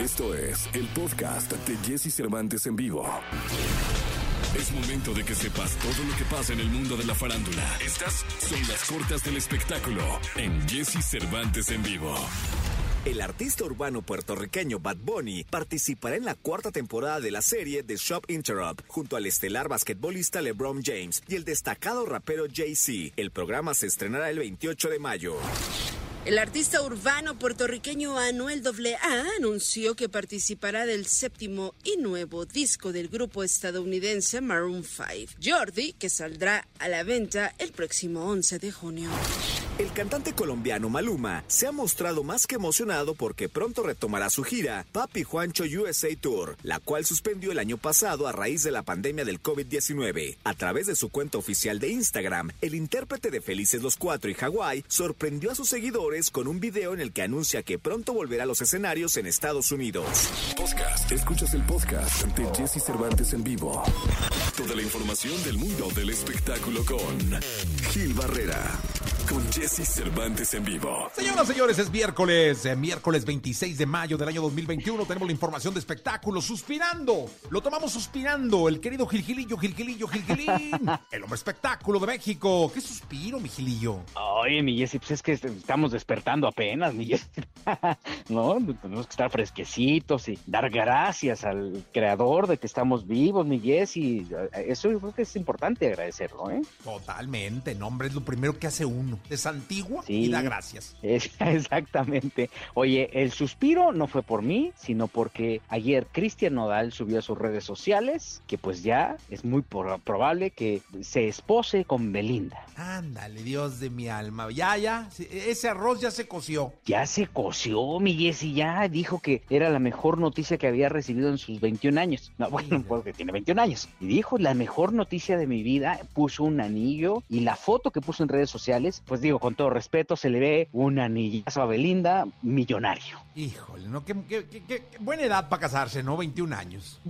Esto es el podcast de Jesse Cervantes en vivo. Es momento de que sepas todo lo que pasa en el mundo de la farándula. Estas son las cortas del espectáculo en Jesse Cervantes en vivo. El artista urbano puertorriqueño Bad Bunny participará en la cuarta temporada de la serie The Shop Interrupt junto al estelar basquetbolista LeBron James y el destacado rapero Jay-Z. El programa se estrenará el 28 de mayo. El artista urbano puertorriqueño Anuel AA anunció que participará del séptimo y nuevo disco del grupo estadounidense Maroon 5, Jordi, que saldrá a la venta el próximo 11 de junio. El cantante colombiano Maluma se ha mostrado más que emocionado porque pronto retomará su gira Papi Juancho USA Tour, la cual suspendió el año pasado a raíz de la pandemia del COVID-19. A través de su cuenta oficial de Instagram, el intérprete de Felices los Cuatro y Hawái sorprendió a sus seguidores con un video en el que anuncia que pronto volverá a los escenarios en Estados Unidos. Podcast. Escuchas el podcast de Jesse Cervantes en vivo. Toda la información del mundo del espectáculo con Gil Barrera. Con Jesse Cervantes en vivo. Señoras, señores, es miércoles, eh, miércoles 26 de mayo del año 2021. Tenemos la información de espectáculos. Suspirando, lo tomamos suspirando. El querido Gilgilillo, Gilgilillo, Gilgilín. el hombre espectáculo de México. ¿Qué suspiro, mi Gilillo? Oye, mi Jessy, pues es que estamos despertando apenas, mi Jessy. no, tenemos que estar fresquecitos y dar gracias al creador de que estamos vivos, mi Jessy. Eso yo creo que es importante agradecerlo, ¿eh? Totalmente, no, hombre, es lo primero que hace uno. Es antigua Sí. y da gracias. Es- exactamente. Oye, el suspiro no fue por mí, sino porque ayer Cristian Nodal subió a sus redes sociales que pues ya es muy por- probable que se espose con Belinda. Ándale, Dios de mi alma. Ya, ya, sí, ese arroz ya se coció. Ya se coció, mi Jessy, ya dijo que era la mejor noticia que había recibido en sus 21 años. No, bueno, porque tiene 21 años. Y dijo, la mejor noticia de mi vida, puso un anillo y la foto que puso en redes sociales, pues digo, con todo respeto, se le ve un anillazo a Belinda, millonario. Híjole, ¿no? Qué, qué- qué- buena edad para casarse, ¿no? 21 años.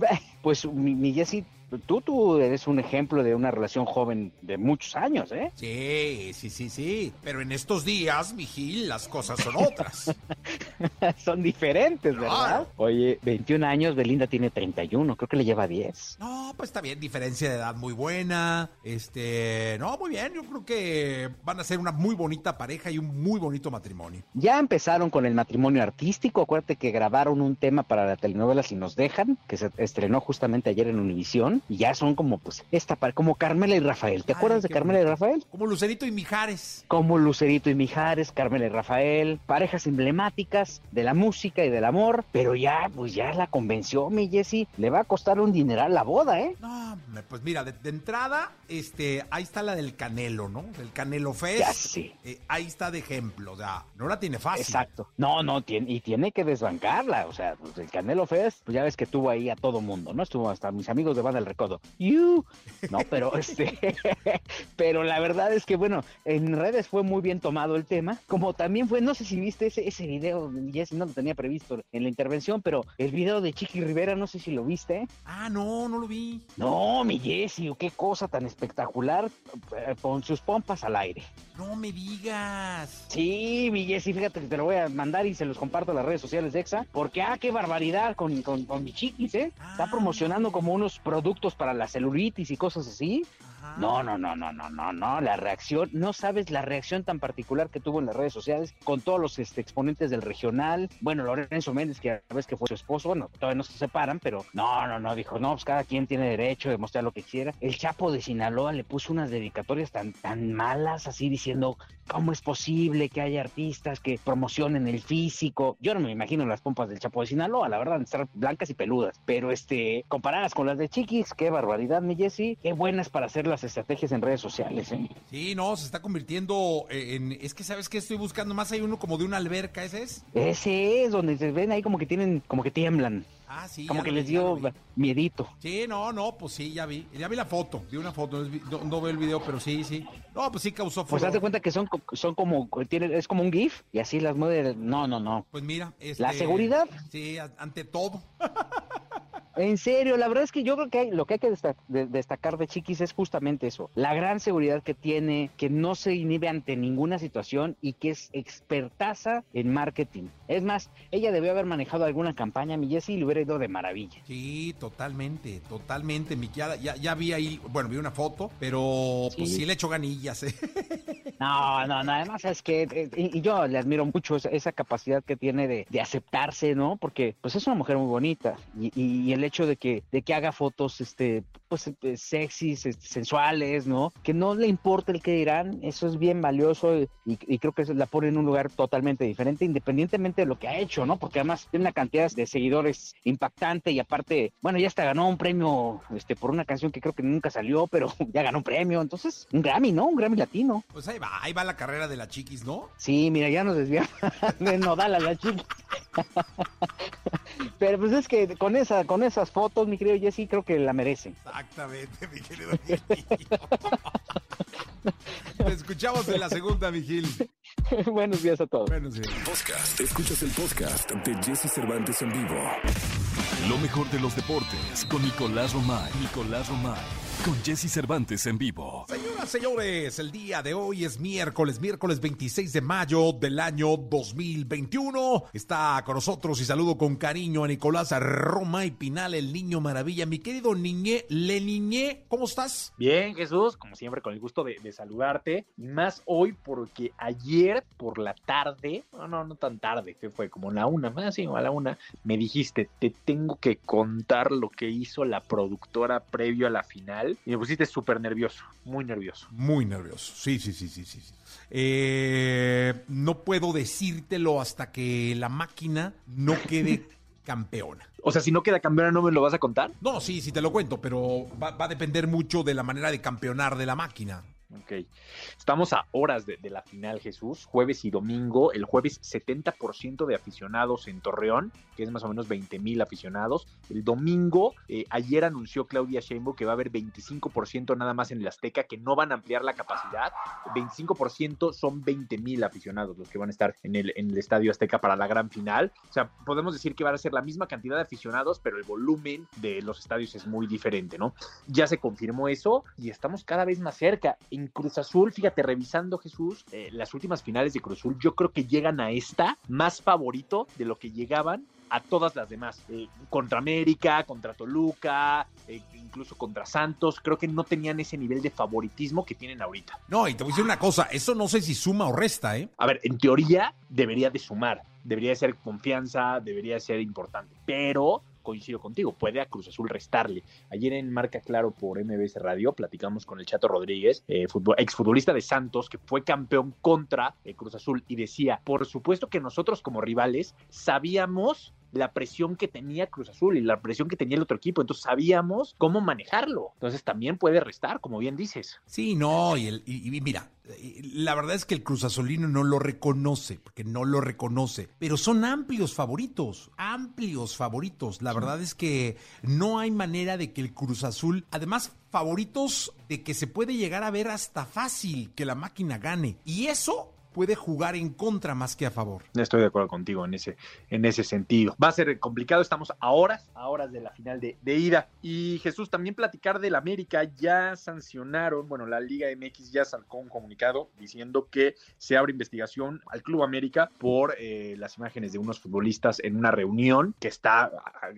Pues mi, mi Jessy, tú, tú eres un ejemplo de una relación joven de muchos años, ¿eh? Sí, sí, sí, sí. Pero en estos días, mi Gil, las cosas son otras. Son diferentes, ¿verdad? Oye, 21 años, Belinda tiene 31, creo que le lleva 10. No, pues está bien, diferencia de edad muy buena. Este, no, muy bien. Yo creo que van a ser una muy bonita pareja y un muy bonito matrimonio. Ya empezaron con el matrimonio artístico. Acuérdate que grabaron un tema para la telenovela Si nos dejan, que se estrenó justamente ayer en Univisión. Y ya son como, pues, esta par- como Carmela y Rafael. ¿Te Ay, acuerdas de Carmela y. Rafael? Como Lucerito y Mijares. Como Lucerito y Mijares, Carmela y Rafael, parejas emblemáticas de la música y del amor. Pero ya, pues ya la convenció, mi Jessy. Le va a costar un dineral la boda, ¿eh? No, pues mira, de, de entrada, este, ahí está la del Canelo, ¿no? Del Canelo Fest. Ya sé. Eh, ahí está de ejemplo, o sea, no la tiene fácil. Exacto. No, no, tiene, y tiene que desbancarla. O sea, pues el Canelo Fest, pues ya ves que tuvo ahí a todo mundo, ¿no? Estuvo hasta mis amigos de Banda del Recodo. You. No, pero este. pero la verdad es que, bueno, en redes fue muy bien tomado el tema. Como también fue, no sé si viste ese, ese video, Jessy, no lo tenía previsto en la intervención, pero el video de Chiqui Rivera, no sé si lo viste. Ah, no, no lo vi. No, mi Jessy, qué cosa tan espectacular eh, con sus pompas al aire. No me digas. Sí, mi Jessy, fíjate que te lo voy a mandar y se los comparto a las redes sociales de EXA, porque ah, qué barbaridad con, con, con mi chiquis, ¿eh? Está Ah. promocionando como unos productos para la celulitis y cosas así. Ajá. No, no, no, no, no, no, no, la reacción, no sabes la reacción tan particular que tuvo en las redes sociales con todos los este, exponentes del regional. Bueno, Lorenzo Méndez, que ya ves que fue su esposo, bueno, todavía no se separan, pero no, no, no, dijo, no, pues cada quien tiene derecho de mostrar lo que quiera. El Chapo de Sinaloa le puso unas dedicatorias tan, tan malas, así diciendo, ¿cómo es posible que haya artistas que promocionen el físico? Yo no me imagino las pompas del Chapo de Sinaloa, la verdad, estar blancas y peludas, pero este, comparadas con las de Chiquis, qué barbaridad, mi Jessy, qué buenas para hacer las estrategias en redes sociales, ¿eh? Sí, no, se está convirtiendo eh, en. Es que, ¿sabes qué estoy buscando? Más hay uno como de una alberca, ¿ese es? Ese es donde se ven ahí como que tienen, como que tiemblan, Ah, sí. como que les dio miedito. Sí, no, no, pues sí, ya vi. Ya vi la foto, vi una foto, no, no- veo el video, pero sí, sí. No, pues sí causó Pues furor. haz de cuenta que son, son como, es como un GIF y así las mueve. No, no, no. Pues mira, este, La seguridad. Sí, ante todo. En serio, la verdad es que yo creo que hay, lo que hay que destacar de Chiquis es justamente eso, la gran seguridad que tiene, que no se inhibe ante ninguna situación y que es expertaza en marketing. Es más, ella debió haber manejado alguna campaña, mi Jessy, y le hubiera ido de maravilla. Sí, totalmente, totalmente, mi ya, ya vi ahí, bueno, vi una foto, pero pues sí le echo ganillas. ¿eh? No, no, no, además es que, eh, y, yo le admiro mucho esa, capacidad que tiene de, de, aceptarse, ¿no? Porque pues es una mujer muy bonita y, y, el hecho de que, de que haga fotos, este, pues eh, sexys, este, sensuales, ¿no? Que no le importa el que dirán, eso es bien valioso y, y, creo que la pone en un lugar totalmente diferente, independientemente de lo que ha hecho, ¿no? Porque además tiene una cantidad de seguidores impactante y aparte, bueno, ya hasta ganó un premio, este, por una canción que creo que nunca salió, pero ya ganó un premio, entonces, un Grammy, ¿no? Un Grammy latino. Pues ahí va ahí va la carrera de la chiquis, ¿no? Sí, mira, ya nos desviamos de Nodal a la chiquis. Pero pues es que con esa, con esas fotos, mi querido Jesse, creo que la merecen. Exactamente, mi querido Te escuchamos en la segunda, Vigil. Buenos días a todos. Buenos días. Podcast. Escuchas el podcast de Jesse Cervantes en vivo. Lo mejor de los deportes con Nicolás Romay. Nicolás Romay con Jesse Cervantes en vivo. Señoras, señores, el día de hoy es miércoles, miércoles 26 de mayo del año 2021. Está con nosotros y saludo con cariño a Nicolás Roma y Pinal, el niño maravilla. Mi querido niñé, le niñé, ¿cómo estás? Bien, Jesús, como siempre, con el gusto de, saludarte. Y más hoy porque ayer por la tarde, no, no, no tan tarde, que fue como la una, más así, a la una, me dijiste, te tengo que contar lo que hizo la productora previo a la final y me pusiste súper nervioso, muy nervioso. Muy nervioso, sí, sí, sí, sí, sí. Eh, no puedo decírtelo hasta que la máquina no quede campeona. O sea, si no queda campeona, ¿no me lo vas a contar? No, sí, sí te lo cuento, pero va, va a depender mucho de la manera de campeonar de la máquina. Ok. Estamos a horas de, la final, Jesús. Jueves y domingo. El jueves 70% de aficionados en Torreón, que es más o menos 20 mil aficionados. El domingo, eh, ayer anunció Claudia Sheinbaum que va a haber 25% nada más en el Azteca, que no van a ampliar la capacidad. 25% son 20 mil aficionados los que van a estar en el, Estadio Azteca para la gran final. O sea, podemos decir que van a ser la misma cantidad de aficionados, pero el volumen de los estadios es muy diferente, ¿no? Ya se confirmó eso y estamos cada vez más cerca. Cruz Azul, fíjate, revisando Jesús, eh, las últimas finales de Cruz Azul, yo creo que llegan a esta más favorito de lo que llegaban a todas las demás. Eh, contra América, contra Toluca, eh, incluso contra Santos, creo que no tenían ese nivel de favoritismo que tienen ahorita. No, y te voy a decir una cosa, eso no sé si suma o resta, ¿eh? A ver, en teoría debería de sumar, debería de ser confianza, debería de ser importante, pero coincido contigo, puede a Cruz Azul restarle. Ayer en Marca Claro por MBS Radio platicamos con el Chato Rodríguez, eh, exfutbolista de Santos, que fue campeón contra eh, Cruz Azul y decía, por supuesto que nosotros como rivales sabíamos la presión que tenía Cruz Azul y la presión que tenía el otro equipo. Entonces sabíamos cómo manejarlo. Entonces también puede restar, como bien dices. Sí, no, y, el, y, mira, la verdad es que el Cruz Azulino no lo reconoce, porque no lo reconoce, pero son amplios favoritos, amplios favoritos. La verdad es que no hay manera de que el Cruz Azul, además favoritos de que se puede llegar a ver hasta fácil que la máquina gane. Y eso puede jugar en contra más que a favor. Estoy de acuerdo contigo en ese, en ese sentido. Va a ser complicado, estamos a horas, a horas de la final de, ida. Y Jesús, también platicar del América, ya sancionaron, bueno, la Liga MX ya sacó un comunicado diciendo que se abre investigación al Club América por eh, las imágenes de unos futbolistas en una reunión que está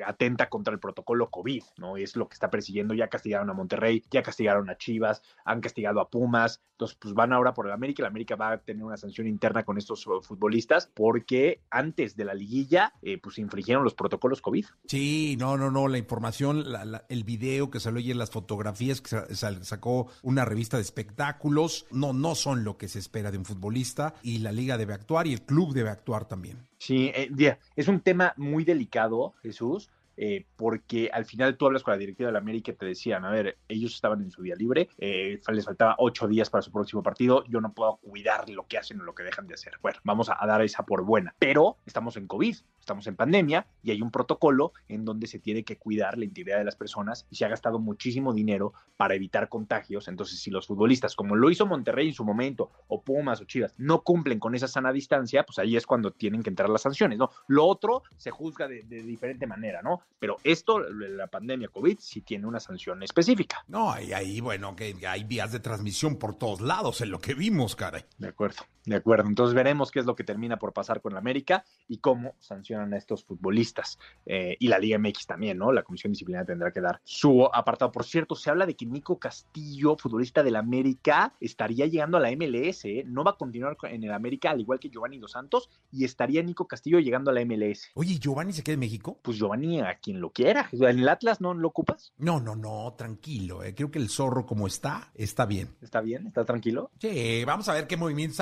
atenta contra el protocolo COVID, ¿no? Es lo que está persiguiendo, ya castigaron a Monterrey, ya castigaron a Chivas, han castigado a Pumas, entonces pues van ahora por el América, el América va a tener una sanción interna con estos uh, futbolistas porque antes de la liguilla eh, pues infringieron los protocolos COVID. Sí, no, no, no, la información, el video que salió ayer, las fotografías que sacó una revista de espectáculos, no, no son lo que se espera de un futbolista y la liga debe actuar y el club debe actuar también. Sí, eh, es un tema muy delicado, Jesús eh, porque al final tú hablas con la directiva de la América y te decían, a ver, ellos estaban en su día libre, eh, les faltaba ocho días para su próximo partido, yo no puedo cuidar lo que hacen o lo que dejan de hacer. Bueno, vamos a, dar esa por buena, pero estamos en COVID, estamos en pandemia y hay un protocolo en donde se tiene que cuidar la integridad de las personas y se ha gastado muchísimo dinero para evitar contagios. Entonces, si los futbolistas, como lo hizo Monterrey en su momento, o Pumas o Chivas, no cumplen con esa sana distancia, pues ahí es cuando tienen que entrar las sanciones, ¿no? Lo otro se juzga de, de diferente manera, ¿no? Pero esto, la pandemia COVID, sí tiene una sanción específica. No, y ahí, bueno, que hay vías de transmisión por todos lados en lo que vimos, caray. De acuerdo, de acuerdo. Entonces veremos qué es lo que termina por pasar con la América y cómo sancionan a estos futbolistas. Eh, y la Liga MX también, ¿no? La Comisión Disciplinaria tendrá que dar su apartado. Por cierto, se habla de que Nico Castillo, futbolista del América, estaría llegando a la MLS, ¿eh? No va a continuar en el América, al igual que Giovanni Dos Santos, y estaría Nico Castillo llegando a la MLS. Oye, ¿Giovanni se queda en México? Pues Giovanni quien lo quiera. ¿En el Atlas no lo ocupas? No, no, no, tranquilo. Eh. Creo que el zorro como está, está bien. ¿Está bien? ¿Está tranquilo? Sí, vamos a ver qué movimientos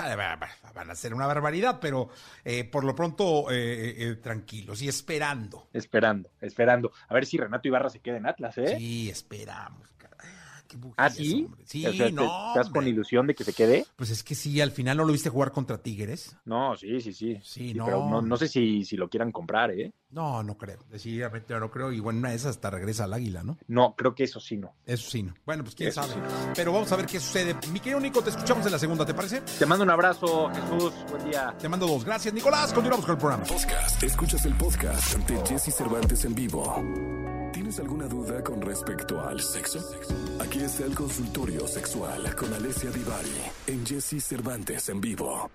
van a ser una barbaridad, pero eh, por lo pronto eh, tranquilos y esperando. Esperando, esperando. A ver si Renato Ibarra se queda en Atlas, ¿eh? Sí, esperamos. ¿Ah, sí? Sí, no. ¿Estás con ilusión de que se quede? Pues es que sí, al final no lo viste jugar contra Tigres. No, sí, sí, sí. Sí, no. Pero no, sé si, si lo quieran comprar, ¿eh? No, no creo. Decididamente no creo. Y bueno, una de esas hasta regresa al águila, ¿no? No, creo que eso sí no. Eso sí no. Bueno, pues quién sabe. Pero vamos a ver qué sucede. Mi querido Nico, te escuchamos en la segunda, ¿te parece? Te mando un abrazo, Jesús. Buen día. Te mando dos. Gracias, Nicolás. Continuamos con el programa. Podcast. Escuchas el podcast de Jesse Cervantes en vivo. ¿Tienes alguna duda con respecto al sexo? Aquí está el consultorio sexual con Alessia Divari en Jesse Cervantes en vivo.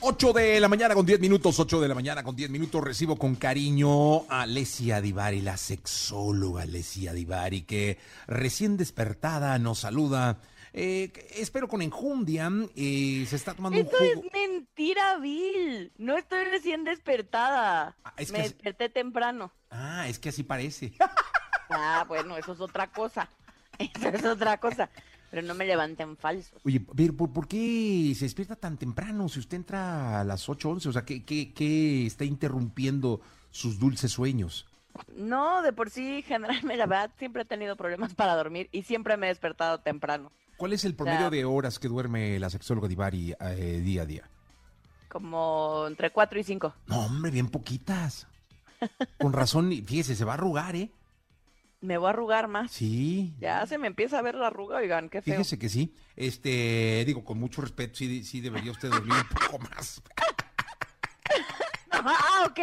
8 de la mañana con 10 minutos, 8 de la mañana con 10 minutos. Recibo con cariño a Alessia Divari, la sexóloga Alessia Divari, que recién despertada nos saluda. Eh, espero con enjundia. Eh, se está tomando Eso un jugo. es mentira, Bill. No estoy recién despertada. Ah, es Me desperté temprano. Ah, es que así parece. Ah, bueno, eso es otra cosa. Eso es otra cosa. Pero no me levanten falsos. Oye, ¿por, por qué se despierta tan temprano si usted entra a las 8, 11? O sea, ¿qué, qué, qué está interrumpiendo sus dulces sueños? No, de por sí, generalmente, la verdad, siempre he tenido problemas para dormir y siempre me he despertado temprano. ¿Cuál es el promedio sea- de horas que duerme la sexóloga Divari eh, día a día? Como entre 4 y 5. No, hombre, bien poquitas. Con razón, fíjese, se va a arrugar, ¿eh? Me voy a arrugar más. Sí. Ya se me empieza a ver la arruga, oigan, qué feo. Fíjese que sí. Este, digo, con mucho respeto, sí, sí debería usted dormir un poco más. Ah, ok.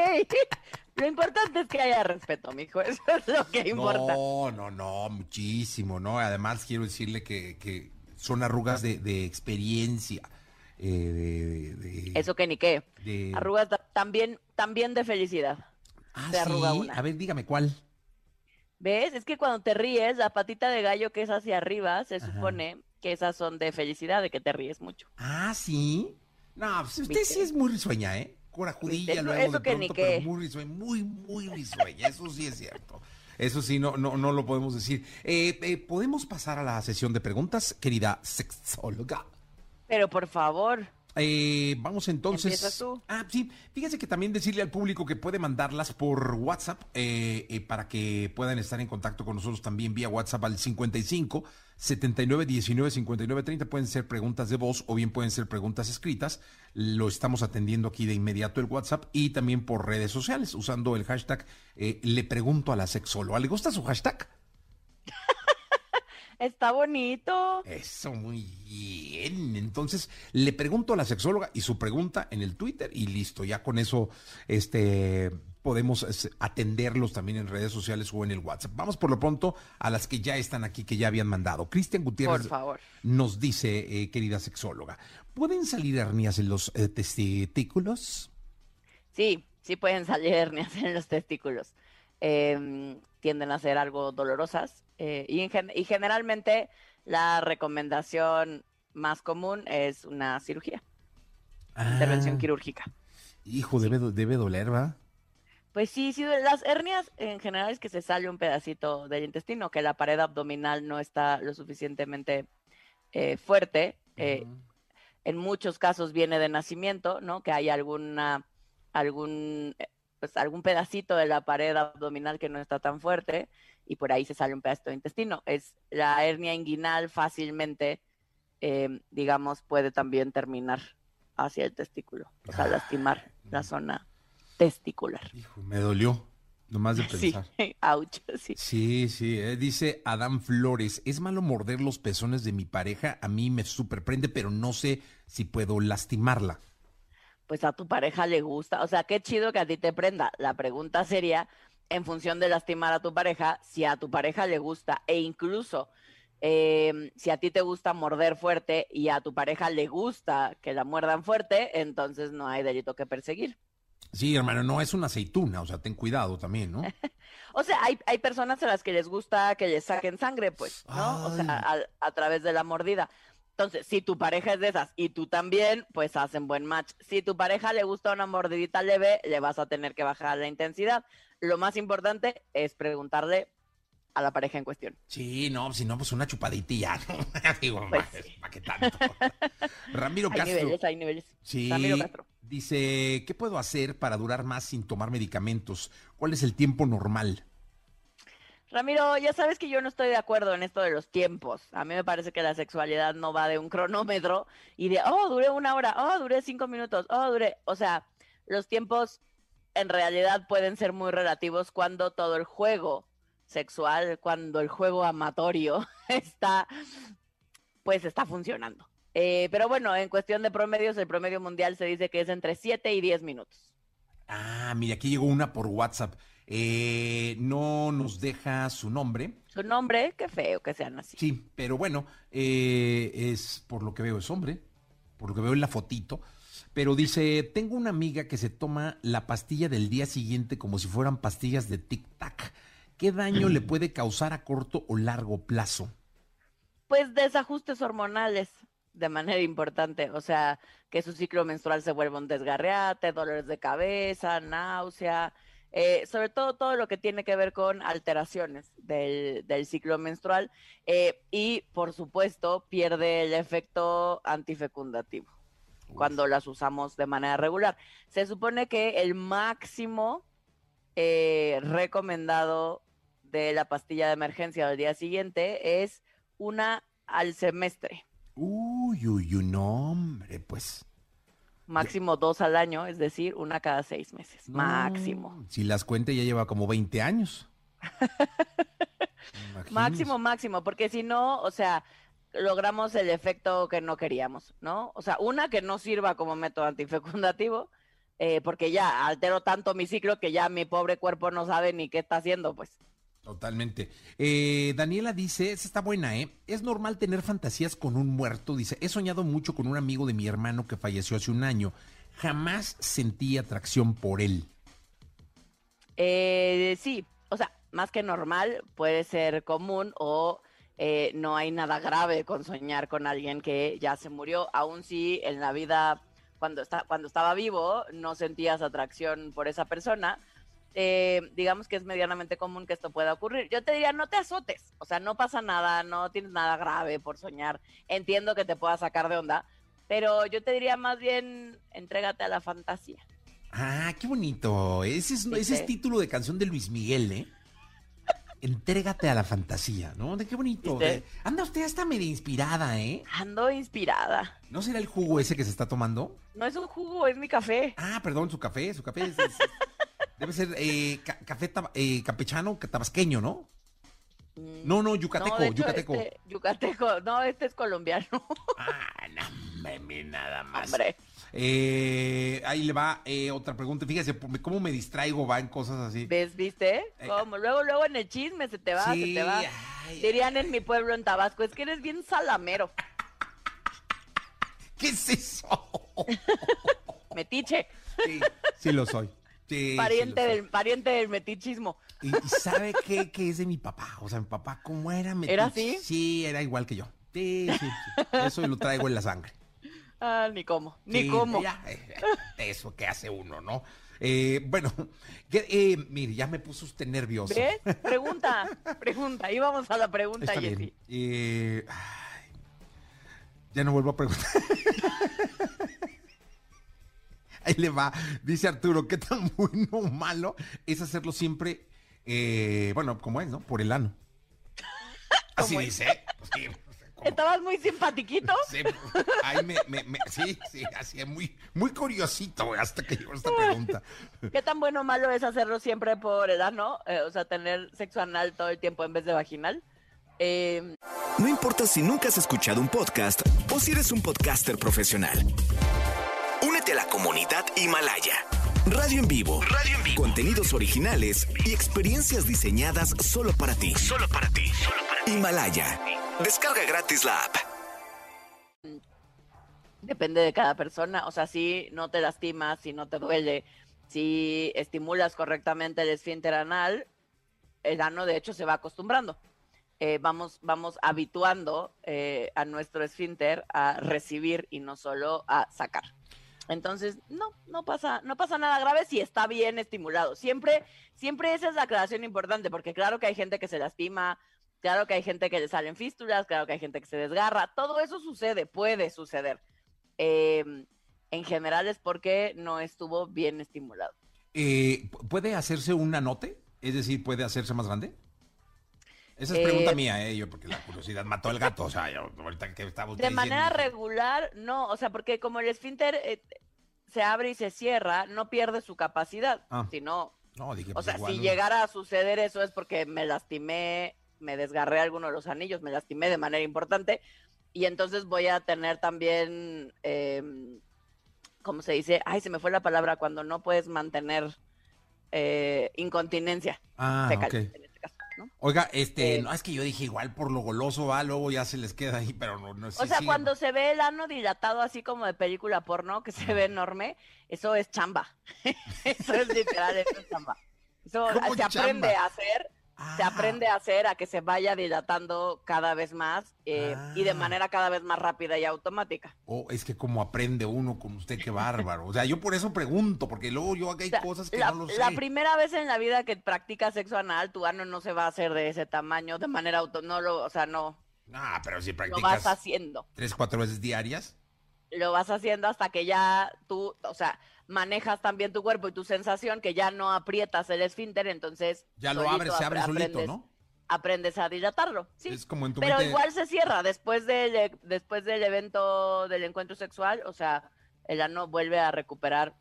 Lo importante es que haya respeto, mijo. Eso es lo que importa. No, no, no, muchísimo, ¿no? Además, quiero decirle que, que son arrugas de, de experiencia. eh, de, de- Eso que ni qué. Arrugas ta- también, también de felicidad. Ah, se arruga sí. una. A ver, dígame cuál. ¿Ves? Es que cuando te ríes, la patita de gallo que es hacia arriba, se Ajá. supone que esas son de felicidad, de que te ríes mucho. Ah, sí. No, pues usted ¿Viste? sí es muy risueña, ¿eh? Corajudilla ¿Viste? luego Eso de que ni pronto, pero muy risueña, muy, muy risueña. Eso sí es cierto. Eso sí, no, no, no lo podemos decir. Eh, eh, ¿Podemos pasar a la sesión de preguntas, querida sexóloga? Pero por favor, Eh, vamos entonces. Tú. Ah, sí. Fíjese que también decirle al público que puede mandarlas por WhatsApp eh, eh, para que puedan estar en contacto con nosotros también vía WhatsApp al 55 79 19 59 30. Pueden ser preguntas de voz o bien pueden ser preguntas escritas. Lo estamos atendiendo aquí de inmediato el WhatsApp y también por redes sociales usando el hashtag eh, Le Pregunto a la Sexóloga. ¿Le gusta su hashtag? está bonito. Eso, muy bien. Entonces, le pregunto a la sexóloga y su pregunta en el Twitter y listo. Ya con eso, este, podemos es, atenderlos también en redes sociales o en el WhatsApp. Vamos por lo pronto a las que ya están aquí, que ya habían mandado. Cristian Gutiérrez Por favor. nos dice, eh, querida sexóloga, ¿pueden salir hernias en los eh, testículos? Sí, sí pueden salir hernias en los testículos. Eh, tienden a ser algo dolorosas eh, y, en gen- y generalmente la recomendación más común es una cirugía, intervención Ah, quirúrgica. Hijo, debe, debe doler, ¿va? Pues sí, sí, las hernias en general es que se sale un pedacito del intestino, que la pared abdominal no está lo suficientemente eh, fuerte. eh, en muchos casos viene de nacimiento, ¿no? Que hay alguna, algún, eh, pues algún pedacito de la pared abdominal que no está tan fuerte y por ahí se sale un pedacito de intestino. Es la hernia inguinal fácilmente, eh, digamos, puede también terminar hacia el testículo, o sea, lastimar la zona testicular. Hijo, me dolió, nomás de Sí, pensar. ouch, sí. Sí, sí, eh, dice Adam Flores, es malo morder los pezones de mi pareja, a mí me superprende, pero no sé si puedo lastimarla. Pues a tu pareja le gusta, o sea, qué chido que a ti te prenda. La pregunta sería, en función de lastimar a tu pareja, si a tu pareja le gusta e incluso eh, si a ti te gusta morder fuerte y a tu pareja le gusta que la muerdan fuerte, entonces no hay delito que perseguir. Sí, hermano, no es una aceituna, o sea, ten cuidado también, ¿no? O sea, hay, hay personas a las que les gusta que les saquen sangre, pues, ¿no? O sea, a, a través de la mordida. Entonces, si tu pareja es de esas y tú también, pues hacen buen match. Si tu pareja le gusta una mordidita leve, le vas a tener que bajar la intensidad. Lo más importante es preguntarle a la pareja en cuestión. Sí, no, si no, pues una chupadita y ya. Digo, Pues ¿para sí. qué tanto? Ramiro Hay Castro. niveles, hay niveles. Sí, Ramiro Castro. dice, ¿qué puedo hacer para durar más sin tomar medicamentos? ¿Cuál es el tiempo normal? Ramiro, ya sabes que yo no estoy de acuerdo en esto de los tiempos. A mí me parece que la sexualidad no va de un cronómetro y de, oh, duré una hora, oh, duré cinco minutos, oh, duré. O sea, los tiempos en realidad pueden ser muy relativos cuando todo el juego sexual, cuando el juego amatorio está, pues está funcionando. Eh, pero bueno, en cuestión de promedios, el promedio mundial se dice que es entre 7 y 10 minutos. Ah, mira, aquí llegó una por WhatsApp. Eh, no nos deja su nombre. Su nombre, qué feo que sean así. Sí, pero bueno, eh, es por lo que veo es hombre, por lo que veo en la fotito. Pero dice, tengo una amiga que se toma la pastilla del día siguiente como si fueran pastillas de tic-tac. ¿Qué daño le puede causar a corto o largo plazo? Pues desajustes hormonales de manera importante, o sea, que su ciclo menstrual se vuelva un desgarreate, dolores de cabeza, náusea, eh, sobre todo todo lo que tiene que ver con alteraciones del, del ciclo menstrual eh, y, por supuesto, pierde el efecto antifecundativo cuando las usamos de manera regular. Se supone que el máximo eh, recomendado de la pastilla de emergencia del día siguiente es una al semestre, Uy, uy, uy, no, hombre, pues. máximo dos al año, es decir, una cada seis meses, no, máximo. Si las cuenta ya lleva como 20 años. Máximo, máximo, porque si no, o sea, logramos el efecto que no queríamos, ¿no? O sea, una que no sirva como método antifecundativo, eh, porque ya altero tanto mi ciclo que ya mi pobre cuerpo no sabe ni qué está haciendo, pues. Totalmente. Eh, Daniela dice, esa está buena, ¿eh? Es normal tener fantasías con un muerto. Dice, he soñado mucho con un amigo de mi hermano que falleció hace un año. Jamás sentí atracción por él. Eh, sí, o sea, más que normal, puede ser común o eh, no hay nada grave con soñar con alguien que ya se murió, aun si en la vida, cuando, está, cuando estaba vivo, no sentías atracción por esa persona. Eh, digamos que es medianamente común que esto pueda ocurrir. Yo te diría, no te azotes, o sea, no pasa nada, no tienes nada grave por soñar. Entiendo que te pueda sacar de onda, pero yo te diría más bien, entrégate a la fantasía. Ah, qué bonito. Ese es, ese es título de canción de Luis Miguel, ¿eh? Entrégate a la fantasía, ¿no? De qué bonito. Anda usted hasta medio inspirada, ¿eh? Ando inspirada. ¿No será el jugo ese que se está tomando? No es un jugo, es mi café. Ah, perdón, su café, su café es- es- debe ser eh, ca- café eh, campechano, que tabasqueño, ¿no? No, no, yucateco, hecho, yucateco. este- yucateco, no, este es colombiano, Ah, no, mi, nada más. hombre. Eh, ahí le va eh, otra pregunta. Fíjese cómo me distraigo, va en cosas así. ¿Ves, viste? Eh, Como luego, luego en el chisme se te va, Sí, se te va. ay, Dirían en mi pueblo, en Tabasco, es que eres bien salamero, ¿Qué es eso? metiche, Sí, sí lo soy. Sí, pariente, del, pariente del metichismo. Y, y sabe qué, que es de mi papá. O sea, mi papá, ¿cómo era? ¿Era metiche? así? Sí, era igual que yo. Sí, sí, sí. Eso lo traigo en la sangre. Ah, ni cómo, ni cómo. ya, eh, eso que hace uno, ¿no? Eh, bueno, que, eh, mire, ya me puso usted nervioso. ¿Ves? Pregunta, pregunta. Y vamos a la pregunta. Jessy. Eh, ya no vuelvo a preguntar. Ahí le va. Dice Arturo, ¿qué tan bueno o malo es hacerlo siempre, eh, bueno, como es, ¿no? Por el ano. Así ¿Cómo es? dice. Pues sí, Estabas muy simpatiquito. Sí, ahí me, me- me- sí, sí, así muy, muy curiosito, hasta que llegó esta pregunta. ¿Qué tan bueno o malo es hacerlo siempre por el ano? Eh, o sea, tener sexo anal todo el tiempo en vez de vaginal. Eh, No importa si nunca has escuchado un podcast o si eres un podcaster profesional. Comunidad Himalaya. Radio en vivo. Radio en vivo. Contenidos originales y experiencias diseñadas solo para ti. Solo para ti. Himalaya. Descarga gratis la app. depende de cada persona. O sea, si no te lastimas, si no te duele, si estimulas correctamente el esfínter anal, el ano de hecho se va acostumbrando. Eh, vamos, vamos habituando eh, a nuestro esfínter a recibir y no solo a sacar. Entonces, no, no pasa, no pasa nada grave si está bien estimulado. Siempre, siempre esa es la aclaración importante, porque claro que hay gente que se lastima, claro que hay gente que le salen fístulas, claro que hay gente que se desgarra, todo eso sucede, puede suceder. Eh, en general es porque no estuvo bien estimulado. Eh, ¿Puede hacerse un anote? Es decir, ¿puede hacerse más grande? Esa es Eh, pregunta mía, eh, yo, porque la curiosidad mató al gato. O sea, yo, ahorita que usted De manera diciendo- regular, no, o sea, porque como el esfínter eh, se abre y se cierra, no pierde su capacidad, Ah. sino, No, dije, o pues sea, igual, si ¿no? llegara a suceder eso es porque me lastimé, me desgarré alguno de los anillos, me lastimé de manera importante, y entonces voy a tener también, eh, ¿cómo se dice? Ay, se me fue la palabra cuando no puedes mantener eh, incontinencia Ah, fecal, ok. Oiga, este, Eh, no, es que yo dije igual por lo goloso va, luego ya se les queda ahí, pero no, no sí, O sea, sí. cuando se ve el ano dilatado así como de película porno, que se ve enorme, eso es chamba. eso es literal, eso es chamba. Eso ¿Cómo se aprende a hacer, se Ah, aprende a hacer a que se vaya dilatando cada vez más eh, y de Ah. manera cada vez más rápida y automática. Oh, es que como aprende uno con usted, qué bárbaro. O sea, yo por eso pregunto, porque luego yo acá hay O sea, cosas que la, no lo sé. la primera vez en la vida que practicas sexo anal, tu ano no se va a hacer de ese tamaño de manera auto, no lo, o sea, no, Ah, pero si lo vas practicas haciendo. tres, cuatro veces diarias. lo vas haciendo hasta que ya tú, o sea, manejas también tu cuerpo y tu sensación, que ya no aprietas el esfínter, entonces... Ya lo abres, se abre solito, aprendes- ¿no? Aprendes a dilatarlo, sí. Es como en tu Pero mente. igual se cierra después del, después del evento del encuentro sexual, o sea, el ano vuelve a recuperar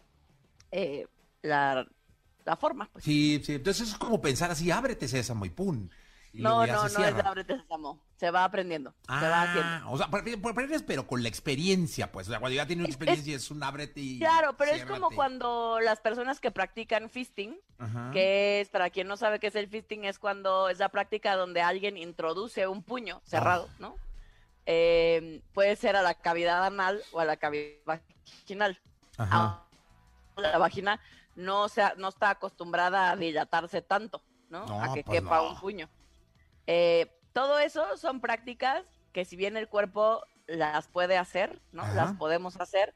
eh, la, la forma. Pues. Sí, sí. Entonces es como pensar así, ábrete sésamo y pum. No, no, no es de cierra. ábrete sésamo, se va aprendiendo, se va haciendo. Ah, o sea, pero- pero- con la experiencia, pues. O sea, cuando ya tiene una Es- experiencia es un ábrete y. Claro, pero es como cuando las personas que practican fisting, Ajá. que es, para quien no sabe qué es el fisting, es cuando es la práctica donde alguien introduce un puño cerrado, ¿no? Eh, puede ser a la cavidad anal o a la cavidad vaginal. Ajá. Ah, La vagina no, se, no está acostumbrada a dilatarse tanto, ¿no? No, a que pues quepa no. un puño. Eh, todo eso son prácticas que si bien el cuerpo las puede hacer, ¿no? Ajá. Las podemos hacer,